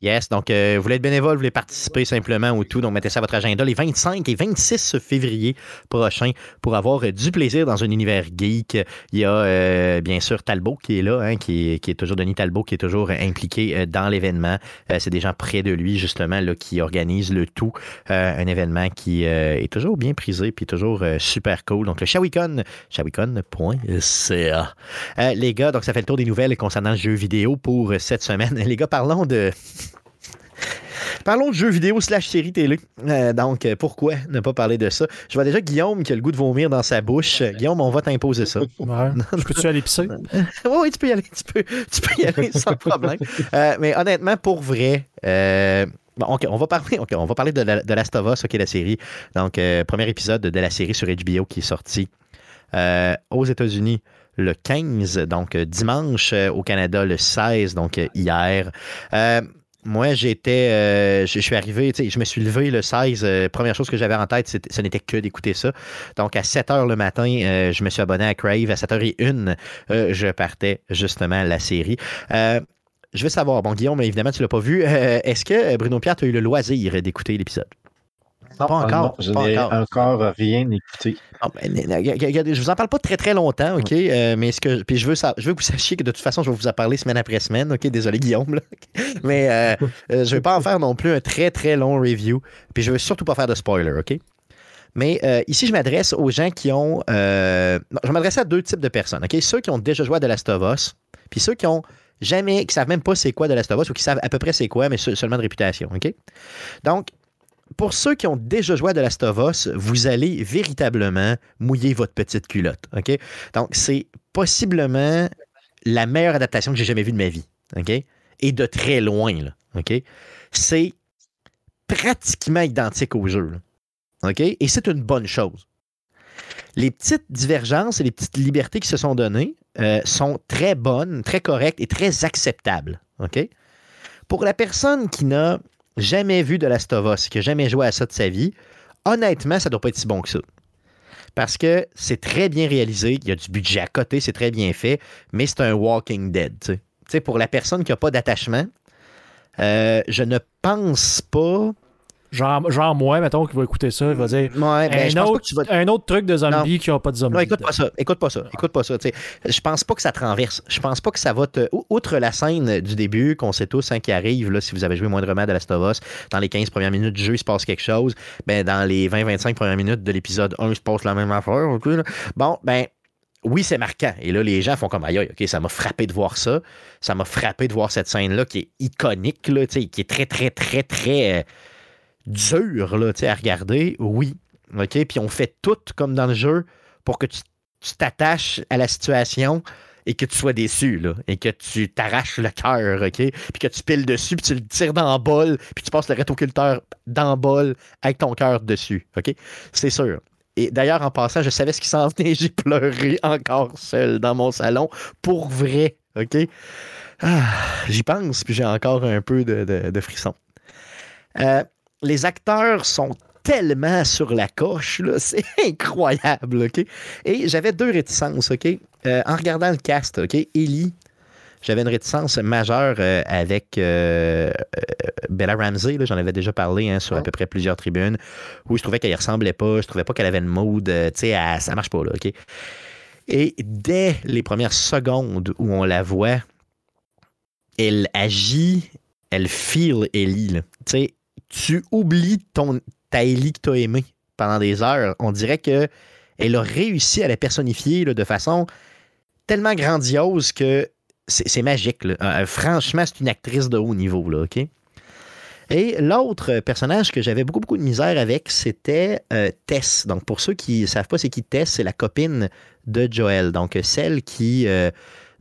Yes, donc euh, vous voulez être bénévole, vous voulez participer simplement au tout, donc mettez ça à votre agenda les 25 et 26 février prochains pour avoir euh, du plaisir dans un univers geek. Il y a euh, bien sûr Talbot qui est là, hein, qui, est, toujours Denis Talbot, qui est toujours impliqué dans l'événement. c'est des gens près de lui justement là, qui organisent le tout. un événement qui est toujours bien prisé puis toujours super cool. Donc le Shawicon, shawicon.ca. les gars, donc ça fait le tour des nouvelles concernant le jeu vidéo pour cette semaine. Les gars, parlons de Parlons de jeux vidéo slash série télé. Euh, donc, euh, pourquoi ne pas parler de ça? Je vois déjà Guillaume qui a le goût de vomir dans sa bouche. Guillaume, on va t'imposer ça. Ouais. Peux-tu aller pisser? oui, tu peux y aller. Tu peux, tu peux y aller sans problème. Euh, mais honnêtement, pour vrai, Bon, on va parler, on va parler de, la, de Last of Us, la série. Donc, premier épisode de la série sur HBO qui est sorti aux États-Unis le 15, donc dimanche, au Canada le 16, donc hier. Moi, j'étais. Euh, je suis arrivé, je me suis levé le 16. Euh, première chose que j'avais en tête, ce n'était que d'écouter ça. Donc, à 7 h le matin, euh, je me suis abonné à Crave. À 7 h 01 je partais justement la série. je veux savoir, bon, Guillaume, évidemment, tu ne l'as pas vu. Est-ce que Bruno Pierre, tu as eu le loisir d'écouter l'épisode? Non, pas encore. je n'ai encore. rien écouté. Ben, je vous en parle pas très très longtemps, OK? Euh, mais ce que, puis je veux, je veux que vous sachiez que de toute façon, je vais vous en parler semaine après semaine, OK? Désolé, Guillaume. mais euh, euh, je ne vais pas en faire non plus un très très long review. Puis je ne veux surtout pas faire de spoiler, OK? Mais ici, je m'adresse aux gens qui ont. je m'adresse à deux types de personnes, OK? Ceux qui ont déjà joué à The Last of Us, puis ceux qui ont jamais, qui savent même pas c'est quoi The Last of Us ou qui savent à peu près c'est quoi, mais seulement de réputation, OK? Donc, pour ceux qui ont déjà joué à The Last vous allez véritablement mouiller votre petite culotte. Donc, c'est possiblement la meilleure adaptation que j'ai jamais vue de ma vie. OK? Et de très loin. Là? C'est pratiquement identique au jeu. Et c'est une bonne chose. Les petites divergences et les petites libertés qui se sont données euh, sont très bonnes, très correctes et très acceptables. Pour la personne qui n'a jamais vu de Last of qui n'a jamais joué à ça de sa vie, honnêtement, ça doit pas être si bon que ça. Parce que c'est très bien réalisé, il y a du budget à côté, c'est très bien fait, mais c'est un Walking Dead. pour la personne qui n'a pas d'attachement, euh, je ne pense pas Genre, genre moi, mettons, qui va écouter ça, il va dire ouais, ben, un, autre, un, autre, truc de zombie qui n'a pas de zombies. Non, écoute pas ça. Écoute pas ça. Écoute pas ça. Je pense pas que ça te renverse. Je pense pas que ça va te. Outre la scène du début, qu'on sait tous hein, qui arrive, là, si vous avez joué moindrement de Last of Us, dans les 15 premières minutes du jeu, il se passe quelque chose. Ben, dans les 20-25 premières minutes de l'épisode 1, il se passe la même affaire. Bon, ben, oui, c'est marquant. Et là, les gens font comme aïe, OK, ça m'a frappé de voir ça. Ça m'a frappé de voir cette scène-là qui est iconique, là, qui est très, très, très, très. Euh, dur là, à regarder, oui. OK? Puis on fait tout comme dans le jeu pour que tu t'attaches à la situation et que tu sois déçu, là, et que tu t'arraches le cœur, OK? Puis que tu piles dessus, puis tu le tires dans le bol, puis tu passes le rétroculteur dans le bol avec ton cœur dessus, OK? C'est sûr. Et d'ailleurs, en passant, je savais ce qui s'en venait. J'ai pleuré encore seul dans mon salon. Pour vrai, OK? Ah, J'y pense, puis j'ai encore un peu de, de, frisson. Euh, les acteurs sont tellement sur la coche, c'est incroyable, OK? Et j'avais deux réticences, OK? Euh, en regardant le cast, OK? Ellie, j'avais une réticence majeure euh, avec euh, Bella Ramsey, j'en avais déjà parlé hein, sur à peu près plusieurs tribunes, où je trouvais qu'elle ne ressemblait pas, je trouvais pas qu'elle avait une mode, tu sais, ça marche pas, là, OK? Et dès les premières secondes où on la voit, elle agit, elle feel Ellie, tu sais, tu oublies ton, ta Ellie que tu as aimée pendant des heures. On dirait que elle a réussi à la personnifier de façon tellement grandiose que c'est magique. Euh, franchement, c'est une actrice de haut niveau. Et l'autre personnage que j'avais beaucoup, beaucoup de misère avec, c'était euh, Tess. Donc, pour ceux qui ne savent pas c'est qui Tess, c'est la copine de Joel. Donc, celle qui, euh,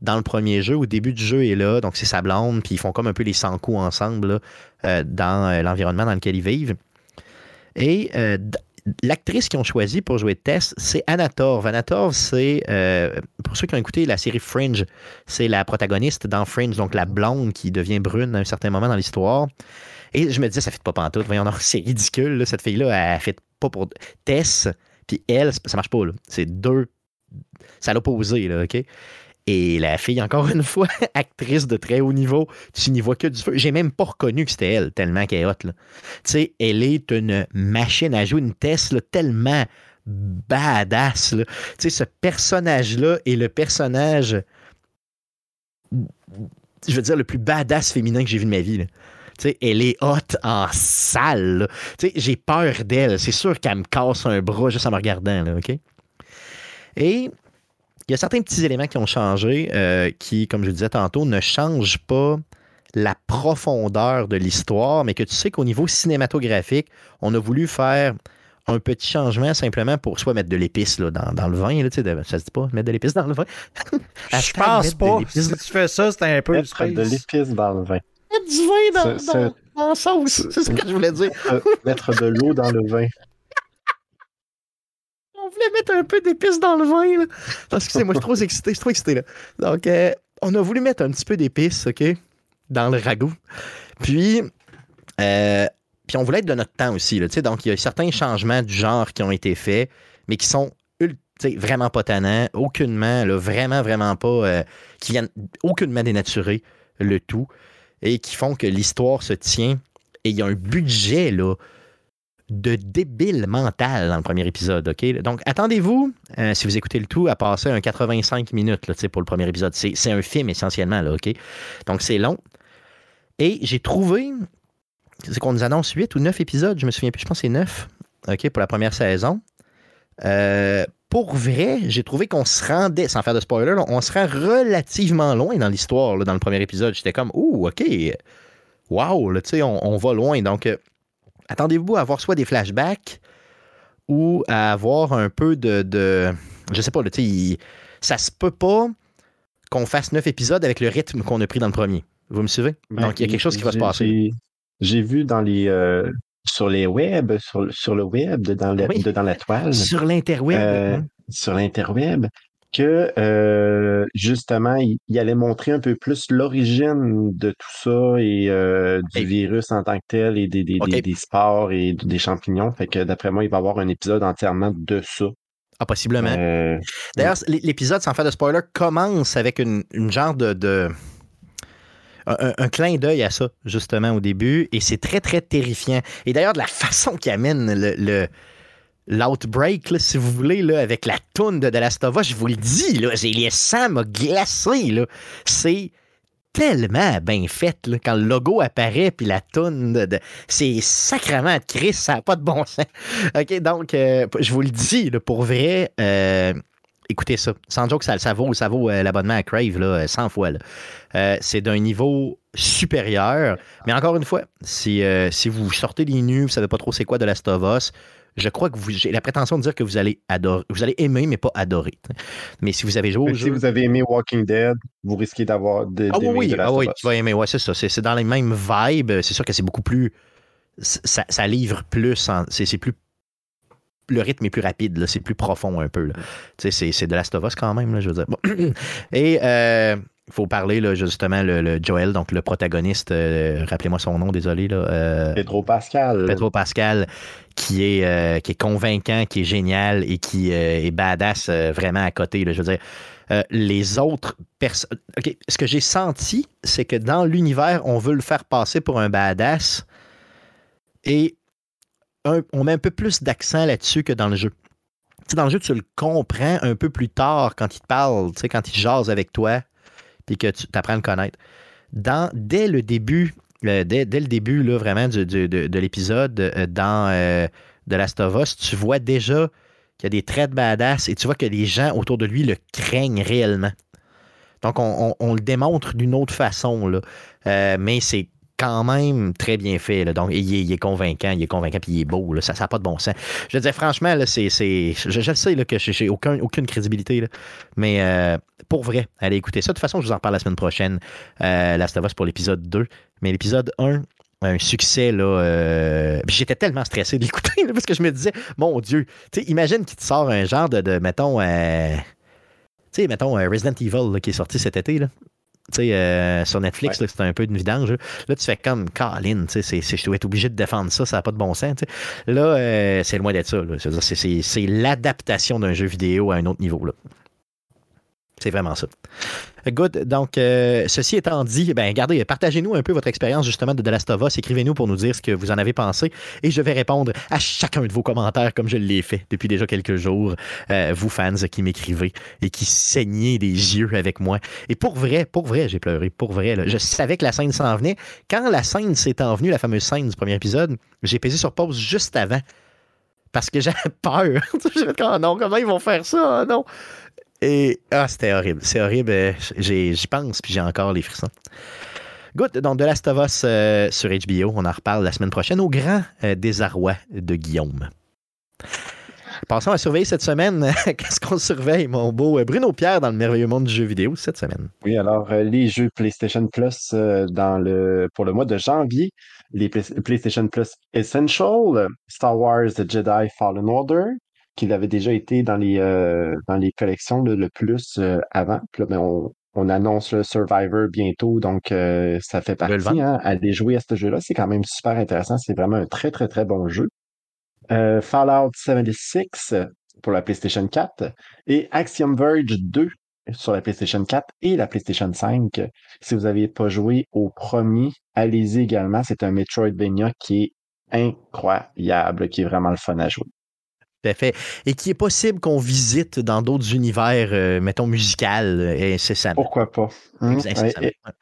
dans le premier jeu, au début du jeu, est là. Donc, c'est sa blonde, puis ils font comme un peu les 100 coups ensemble dans l'environnement dans lequel ils vivent. Et euh, l'actrice qu'ils ont choisie pour jouer Tess, c'est Anna Torv. Anna Torv, c'est, euh, pour ceux qui ont écouté la série Fringe, c'est la protagoniste dans Fringe, donc la blonde qui devient brune à un certain moment dans l'histoire. Et je me disais, ça fait pas pantoute. Voyons, c'est ridicule. cette fille-là, elle fait pas pour Tess, puis elle, ça marche pas. C'est deux. À l'opposé, là, OK? Et la fille, encore une fois, actrice de très haut niveau, tu n'y vois que du feu. J'ai même pas reconnu que c'était elle, tellement qu'elle est hot. Tu sais, elle est une machine à jouer, une Tesla tellement badass. Tu sais, ce personnage-là est le personnage, je veux dire, le plus badass féminin que j'ai vu de ma vie. Tu sais, elle est hot en salle. J'ai peur d'elle. C'est sûr qu'elle me casse un bras juste en me regardant. Là? Et il y a certains petits éléments qui ont changé, euh, qui, comme je le disais tantôt, ne changent pas la profondeur de l'histoire, mais que tu sais qu'au niveau cinématographique, on a voulu faire un petit changement simplement pour soit mettre de l'épice dans, dans, le vin. Là, de, ça se dit pas, mettre de l'épice dans le vin. Je pense pas. Si tu fais ça, c'est un peu mettre de l'épice dans le vin. Mettre du vin dans, dans, dans sauce, c'est ce que je voulais dire. mettre de l'eau dans le vin mettre un peu d'épices dans le vin. Là. Excusez-moi, je suis trop excité. Je suis trop excité. Là. Donc, euh, on a voulu mettre un petit peu d'épices, OK, dans le ragoût. Puis, euh, puis on voulait être de notre temps aussi. Là, donc, il y a certains changements du genre qui ont été faits, mais qui sont vraiment pas tannants, aucunement, là, vraiment, vraiment pas, euh, qui viennent aucunement dénaturer le tout et qui font que l'histoire se tient. Et il y a un budget, là, de débile mental dans le premier épisode. OK? Donc, attendez-vous, euh, si vous écoutez le tout, à passer un 85 minutes là, pour le premier épisode. C'est un film essentiellement. Là, OK? Donc, c'est long. Et j'ai trouvé, c'est qu'on nous annonce 8 ou 9 épisodes, je me souviens plus, je pense que c'est 9 OK, pour la première saison. Euh, pour vrai, j'ai trouvé qu'on se rendait, sans faire de spoiler, on se rend relativement loin dans l'histoire dans le premier épisode. J'étais comme, ouh, OK, wow, on, on va loin. Donc, euh, attendez-vous à avoir soit des flashbacks ou à avoir un peu de. de je sais pas, là, il, ça se peut pas qu'on fasse neuf épisodes avec le rythme qu'on a pris dans le premier. Vous me suivez? Ben, Donc, il y a quelque chose qui va se passer. J'ai vu dans les. Euh, sur les web, sur, sur le web, dans, dans la toile. Sur l'interweb. Euh, hein? Sur l'interweb que euh, justement, il, allait montrer un peu plus l'origine de tout ça et euh, du virus en tant que tel et des, des, des, sports et des champignons. Fait que d'après moi, il va y avoir un épisode entièrement de ça. Ah, possiblement. Euh, D'ailleurs, l'épisode, sans faire de spoiler, commence avec une, genre de. un, clin d'œil à ça, justement, au début. Et c'est très, très terrifiant. Et d'ailleurs, de la façon qu'il amène le l'outbreak, si vous voulez, là, avec la toune de The Last of Us, je vous le dis, là, les sangs m'a glacé. C'est tellement bien fait là, quand le logo apparaît puis la toune de, c'est sacrément de Chris ça n'a pas de bon sens ok donc euh, je vous le dis là, pour vrai euh, écoutez ça sans joke ça, ça vaut ça vaut euh, l'abonnement à Crave là, 100 fois c'est d'un niveau supérieur mais encore une fois si, si vous sortez des nus vous savez pas trop c'est quoi de Last of Us je crois que j'ai la prétention de dire que vous allez adorer, vous allez aimer, mais pas adorer. Mais si vous avez joué au Si vous avez aimé Walking Dead, vous risquez d'avoir des ah, oui, ah oui, tu vas aimer, ouais, c'est ça. C'est dans les mêmes vibes. C'est sûr que c'est beaucoup plus. Ça, livre plus. C'est plus le rythme est plus rapide, c'est plus profond un peu. C'est, c'est de Last of Us quand même, là, je veux dire. Et euh, il faut parler là, justement le, Joel, donc le protagoniste, euh, rappelez-moi son nom, désolé. Là, euh, Pedro Pascal. Pedro Pascal, qui est, euh, qui est convaincant, qui est génial et qui est badass vraiment à côté. Là, je veux dire, les autres personnes. Ce que j'ai senti, c'est que dans l'univers, on veut le faire passer pour un badass et on met un peu plus d'accent là-dessus que dans le jeu. dans le jeu, tu le comprends un peu plus tard quand il te parle, quand il jase avec toi puis que tu apprends à le connaître. Dans, dès le début, euh, le début là, vraiment de, l'épisode euh, dans euh, The Last of Us, tu vois déjà qu'il y a des traits de badass et tu vois que les gens autour de lui le craignent réellement. Donc, on, le démontre d'une autre façon. Mais c'est quand même très bien fait. Là. Donc, il est, convaincant, il est convaincant, puis il est beau. Ça n'a pas de bon sens. Je dire, franchement, je, je sais là, que j'ai aucun, aucune crédibilité. Mais pour vrai, allez écouter ça. De toute façon, je vous en parle la semaine prochaine. Euh, Last of Us pour l'épisode 2. Mais l'épisode 1, un succès là euh, j'étais tellement stressé d'écouter parce que je me disais mon dieu tu imagine qu'il te sort un genre de, de mettons euh, tu sais mettons Resident Evil qui est sorti cet été là tu sais, euh, sur Netflix, c'était un peu une vidange. Là, tu fais comme Colin, tu sais, je dois être obligé de défendre ça, ça n'a pas de bon sens. Là, euh, c'est loin d'être ça. C'est l'adaptation d'un jeu vidéo à un autre niveau. Là. C'est vraiment ça. Good. Donc, euh, ceci étant dit, ben, regardez, partagez-nous un peu votre expérience justement de The Last. Écrivez-nous pour nous dire ce que vous en avez pensé et je vais répondre à chacun de vos commentaires comme je l'ai fait depuis déjà quelques jours. Euh, vous, fans qui m'écrivez et qui saignez des yeux avec moi. Et pour vrai, pour vrai, j'ai pleuré. Pour vrai, je savais que la scène s'en venait. Quand la scène s'est envenue, la fameuse scène du premier épisode, j'ai pesé sur pause juste avant parce que j'avais peur. je me oh non, comment ils vont faire ça? Oh non. Et ah, c'était horrible. C'est horrible. Euh, j'y pense, puis j'ai encore les frissons. Good. Donc, The Last of Us euh, sur HBO. On en reparle la semaine prochaine au grand euh, désarroi de Guillaume. Passons à surveiller cette semaine. Qu'est-ce qu'on surveille, mon beau Bruno Pierre, dans le merveilleux monde du jeu vidéo cette semaine? Oui, alors, les jeux PlayStation Plus dans le, pour le mois de janvier. Les PlayStation Plus Essential, Star Wars Jedi Fallen Order, qu'il avait déjà été dans les, euh, dans les collections le plus euh, avant. Puis là, ben, on, annonce le Survivor bientôt, donc euh, ça fait partie. Hein, à jouer à ce jeu-là, c'est quand même super intéressant. C'est vraiment un très, très, très bon jeu. Fallout 76 pour la PlayStation 4 et Axiom Verge 2 sur la PlayStation 4 et la PlayStation 5. Si vous n'aviez pas joué au premier, allez-y également. C'est un Metroidvania qui est incroyable, qui est vraiment le fun à jouer fait. Et qui est possible qu'on visite dans d'autres univers, euh, mettons, musical, et c'est ça. Pourquoi pas?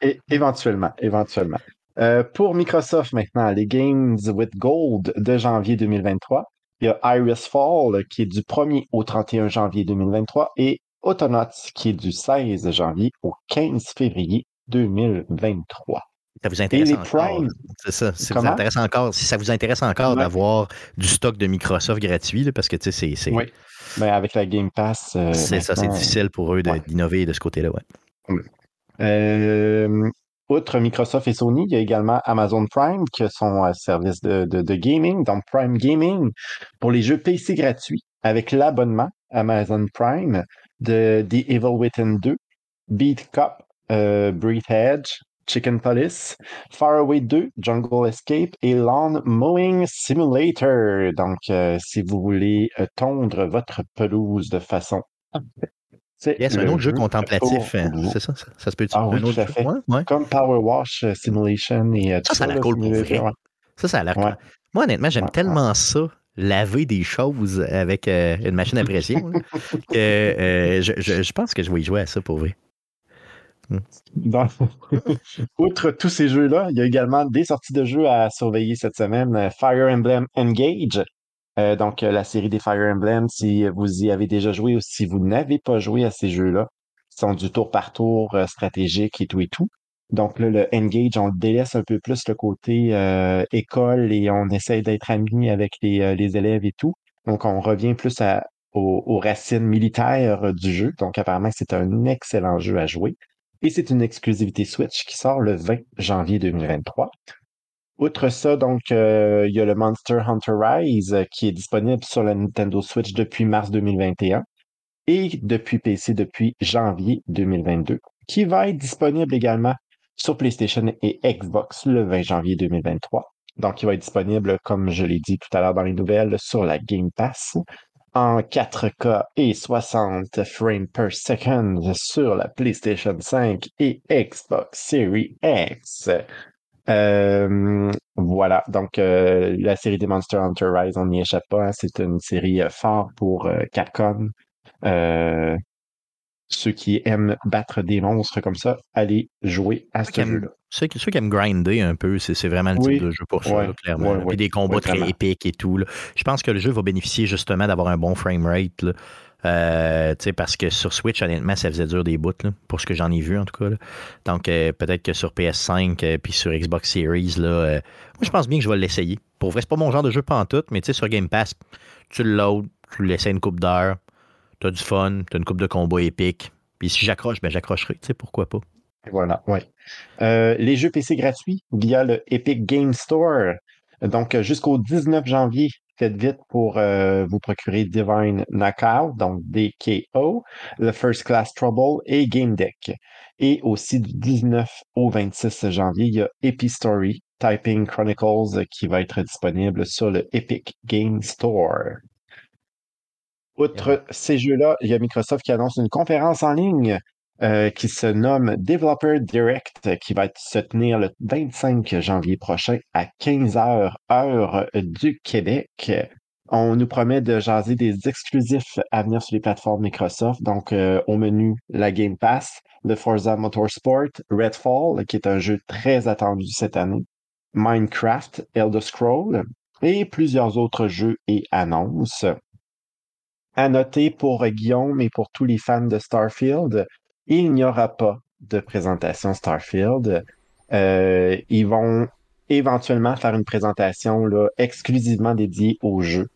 Et, éventuellement, éventuellement. Euh, pour Microsoft maintenant, les Games with Gold de janvier 2023, il y a Iris Fall qui est du 1er au 31 janvier 2023 et Autonauts qui est du 16 janvier au 15 février 2023 ça vous intéresse encore. C'est ça. Si vous intéresse encore, si ça vous intéresse encore d'avoir du stock de Microsoft gratuit, parce que tu sais, c'est. Oui. Ben, avec la Game Pass. Euh, c'est ça, c'est difficile pour eux d'innover de, ce côté-là, ouais. Euh, outre Microsoft et Sony, il y a également Amazon Prime qui a son euh, service de, de, gaming, donc Prime Gaming, pour les jeux PC gratuits avec l'abonnement Amazon Prime de The Evil Within 2, Beat Cup, Breathe Edge, Chicken Police, Faraway 2, Jungle Escape et Lawn Mowing Simulator. Donc, euh, si vous voulez euh, tondre votre pelouse de façon c'est un autre jeu, contemplatif. Hein. C'est ça, ça, se peut ah, oui, un autre. Comme Power Wash euh, Simulation et ça, ça a l'air cool pour vrai. Ça, ça a l'air cool. Moi, honnêtement, j'aime tellement ça laver des choses avec une machine à pression que je, je, pense que je vais y jouer à ça pour vrai. Outre tous ces jeux-là, il y a également des sorties de jeux à surveiller cette semaine. Fire Emblem Engage, euh, donc la série des Fire Emblem, si vous y avez déjà joué ou si vous n'avez pas joué à ces jeux-là, sont du tour par tour euh, stratégique et tout et tout. Donc là, le Engage, on délaisse un peu plus le côté euh, école et on essaye d'être amis avec les, les, élèves et tout. Donc on revient plus à, aux racines militaires du jeu. Donc apparemment, c'est un excellent jeu à jouer. Et c'est une exclusivité Switch qui sort le 20 janvier 2023. Outre ça, donc, il y a le Monster Hunter Rise qui est disponible sur la Nintendo Switch depuis mars 2021 et depuis PC depuis janvier 2022, qui va être disponible également sur PlayStation et Xbox le 20 janvier 2023. Donc, il va être disponible, comme je l'ai dit tout à l'heure dans les nouvelles, sur la Game Pass en 4K et 60 frames per second sur la PlayStation 5 et Xbox Series X. Euh, voilà, donc euh, la série des Monster Hunter Rise, on n'y échappe pas. Hein. c'est une série euh, forte pour Capcom. Ceux qui aiment battre des monstres comme ça, allez jouer à ce jeu-là. Ceux, qui aiment grinder un peu, c'est vraiment le type de jeu pour ça, clairement. Puis des combats très épiques et tout. Je pense que le jeu va bénéficier justement d'avoir un bon framerate. Euh, parce que sur Switch, honnêtement, ça faisait dur des bouts, pour ce que j'en ai vu en tout cas. Donc euh, peut-être que sur PS5 et euh, puis sur Xbox Series, là, moi je pense bien que je vais l'essayer. Pour vrai, c'est pas mon genre de jeu pas en tout, mais sur Game Pass, tu le loads, tu l'essaies une coupe d'heure, tu as du fun, tu une coupe de combat épique. Puis si j'accroche, ben j'accrocherai, tu sais, pourquoi pas. Voilà, ouais. les jeux PC gratuits via le Epic Game Store. Donc, jusqu'au 19 janvier, faites vite pour euh, vous procurer Divine Knockout, donc DKO, The First Class Trouble et Game Deck. Et aussi du 19 au 26 janvier, il y a Epistory Typing Chronicles qui va être disponible sur le Epic Game Store. Outre ces jeux-là, il y a Microsoft qui annonce une conférence en ligne euh, qui se nomme Developer Direct, qui va se tenir le 25 janvier prochain à 15h heure du Québec. On nous promet de jaser des exclusifs à venir sur les plateformes Microsoft. Donc, euh, au menu, la Game Pass, le Forza Motorsport, Redfall, qui est un jeu très attendu cette année, Minecraft, Elder Scroll et plusieurs autres jeux et annonces. À noter pour Guillaume et pour tous les fans de Starfield, il n'y aura pas de présentation Starfield. Euh, ils vont éventuellement faire une présentation là, exclusivement dédiée au jeu.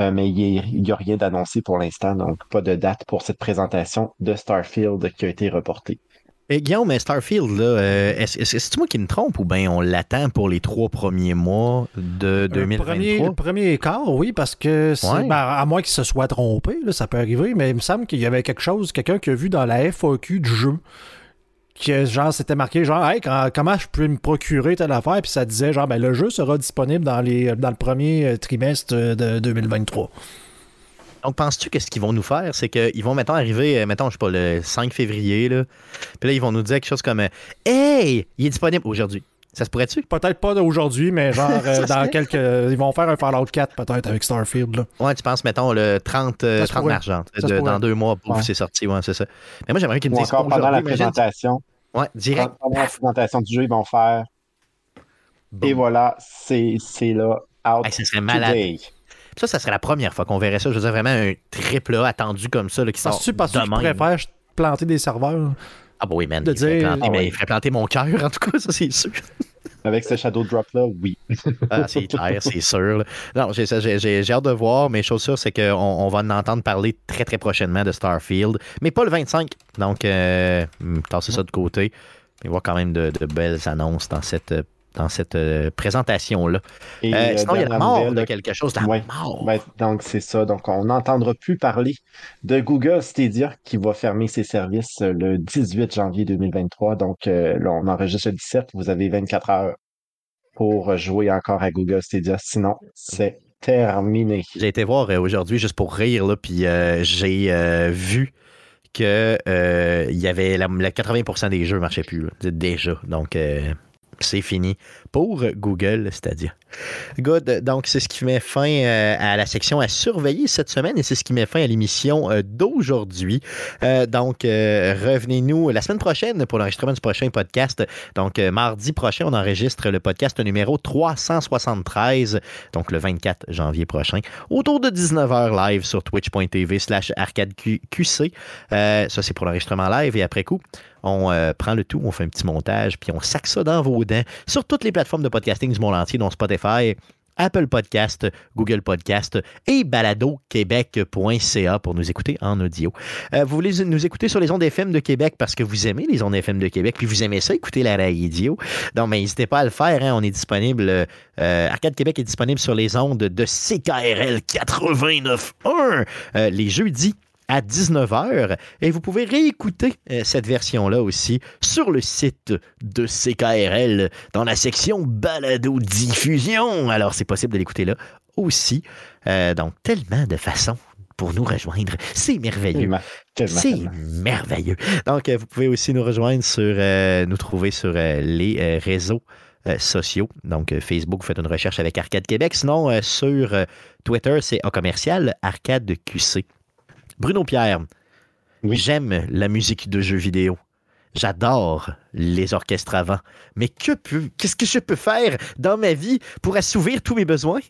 Euh, mais il n'y a, rien d'annoncé pour l'instant, donc pas de date pour cette présentation de Starfield qui a été reportée. Et Guillaume, mais Starfield, là, euh, est-ce, c'est moi qui me trompe ou bien on l'attend pour les trois premiers mois de 2023? Premier, le premier quart, oui, parce que ben, à moins qu'il se soit trompé, ça peut arriver, mais il me semble qu'il y avait quelque chose, quelqu'un qui a vu dans la FAQ du jeu, que genre c'était marqué genre comment je peux me procurer telle affaire, puis ça disait genre ben, le jeu sera disponible dans, les, dans le premier trimestre de 2023. Donc, penses-tu que ce qu'ils vont nous faire, c'est qu'ils vont, maintenant arriver, euh, mettons, je sais pas, le 5 février, là, puis là, ils vont nous dire quelque chose comme Hey, il est disponible aujourd'hui. Ça se pourrait-tu? Peut-être pas aujourd'hui, mais genre euh, dans quelques. Ils vont faire un Fallout 4 peut-être avec Starfield. Là. Ouais, tu penses, mettons, le 30, 30 euh, dans deux mois, pouf, c'est sorti. Ouais, c'est ça. Mais moi, j'aimerais qu'ils me disent. Encore pendant la présentation. Ouais, direct. Pendant la présentation du jeu, ils vont faire. Et voilà, c'est là. Out ça serait malade. Ça, ça serait la première fois qu'on verrait ça. Je veux dire, vraiment un triple A attendu comme ça là, qui sort. tu que tu préfères planter des serveurs? Ah, bah oui, man. De il, ferait planter, ah il ferait planter mon cœur, en tout cas, ça, c'est sûr. Avec ce Shadow Drop-là, oui. ah, c'est clair, c'est sûr. Non, j'ai hâte de voir, mais chose sûre, c'est qu'on on va en entendre parler très, très prochainement de Starfield, mais pas le 25. Donc, euh, tasser ça de côté. Il y avoir quand même de, de belles annonces dans cette dans cette euh, présentation-là. Euh, euh, sinon, il y a la mort de quelque chose. La mort. Ben, donc, c'est ça. Donc, on n'entendra plus parler de Google Stadia qui va fermer ses services le 18 janvier 2023. Donc, là, on enregistre le 17. Vous avez 24 heures pour jouer encore à Google Stadia. Sinon, c'est terminé. J'ai été voir aujourd'hui juste pour rire, là, puis j'ai vu que il y avait la, 80% des jeux ne marchaient plus déjà. Donc c'est fini pour Google c'est-à-dire. Good. Donc, c'est ce qui met fin euh, à la section à surveiller cette semaine et c'est ce qui met fin à l'émission euh, d'aujourd'hui. Euh, donc, revenez-nous la semaine prochaine pour l'enregistrement du prochain podcast. Donc, mardi prochain, on enregistre le podcast numéro 373, donc le 24 janvier prochain, autour de 19h live sur twitch.tv slash arcadeqc. ça, c'est pour l'enregistrement live et après coup, on prend le tout, on fait un petit montage, puis on sac ça dans vos dents sur toutes les plateformes de podcasting du monde entier, dont Spotify, Apple Podcast, Google Podcast et baladoquebec.ca pour nous écouter en audio. Euh, vous voulez nous écouter sur les ondes FM de Québec parce que vous aimez les ondes FM de Québec, puis vous aimez ça, écouter la radio. Donc, mais n'hésitez pas à le faire. Hein. On est disponible, euh, Arcade Québec est disponible sur les ondes de CKRL 89.1 euh, les jeudis à 19h. Et vous pouvez réécouter euh, cette version-là aussi sur le site de CKRL dans la section balado-diffusion. Alors, c'est possible de l'écouter là aussi. Euh, donc, tellement de façons pour nous rejoindre. C'est merveilleux. C'est merveilleux. Donc, euh, vous pouvez aussi nous rejoindre sur, nous trouver sur les réseaux sociaux. Donc, Facebook, vous faites une recherche avec Arcade Québec. Sinon, sur Twitter, c'est A commercial Arcade QC. Bruno Pierre, oui. j'aime la musique de jeux vidéo. J'adore les orchestres avant. Mais que qu'est-ce que je peux faire dans ma vie pour assouvir tous mes besoins?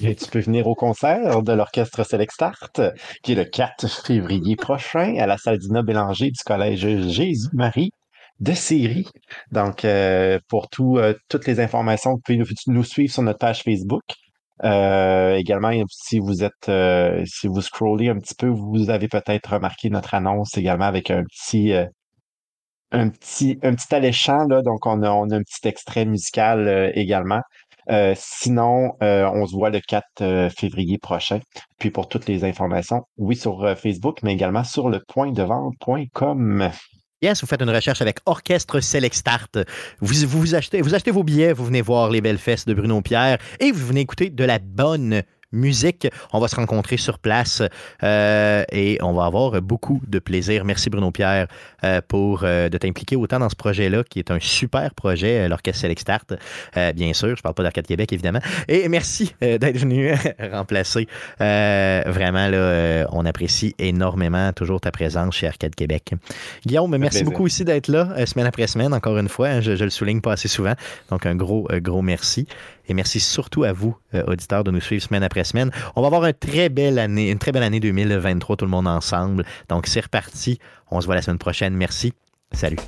tu peux venir au concert de l'orchestre Select Start, qui est le 4 février prochain à la salle Dina Bélanger du Collège Jésus-Marie de série. Donc, euh, pour tout, euh, toutes les informations, vous pouvez nous, suivre sur notre page Facebook. Euh, également, si vous êtes, euh, si vous scrollez un petit peu, vous avez peut-être remarqué notre annonce également avec un petit, euh, un petit, un petit alléchant là. Donc, on a, on a un petit extrait musical également. sinon, on se voit le 4 février prochain. Puis pour toutes les informations, oui, sur Facebook, mais également sur le point de vous faites une recherche avec Orchestre Select Start. Vous, vous, achetez, vous achetez vos billets, vous venez voir les belles fesses de Bruno Pierre et vous venez écouter de la bonne musique. On va se rencontrer sur place euh, et on va avoir beaucoup de plaisir. Merci Bruno Pierre euh, pour euh, de t'impliquer autant dans ce projet-là, qui est un super projet, l'Orchestre Select Start, bien sûr. Je ne parle pas d'Arcade Québec, évidemment. Et merci d'être venu remplacer. vraiment, là, on apprécie énormément toujours ta présence chez Arcade Québec. Guillaume, merci beaucoup aussi d'être là, semaine après semaine, encore une fois. Hein, je, je, le souligne pas assez souvent. Donc, un gros, gros merci. Et merci surtout à vous, euh, auditeurs, de nous suivre semaine après semaine. On va avoir une très belle année, une très belle année 2023, tout le monde ensemble. Donc, c'est reparti. On se voit la semaine prochaine. Merci. Salut.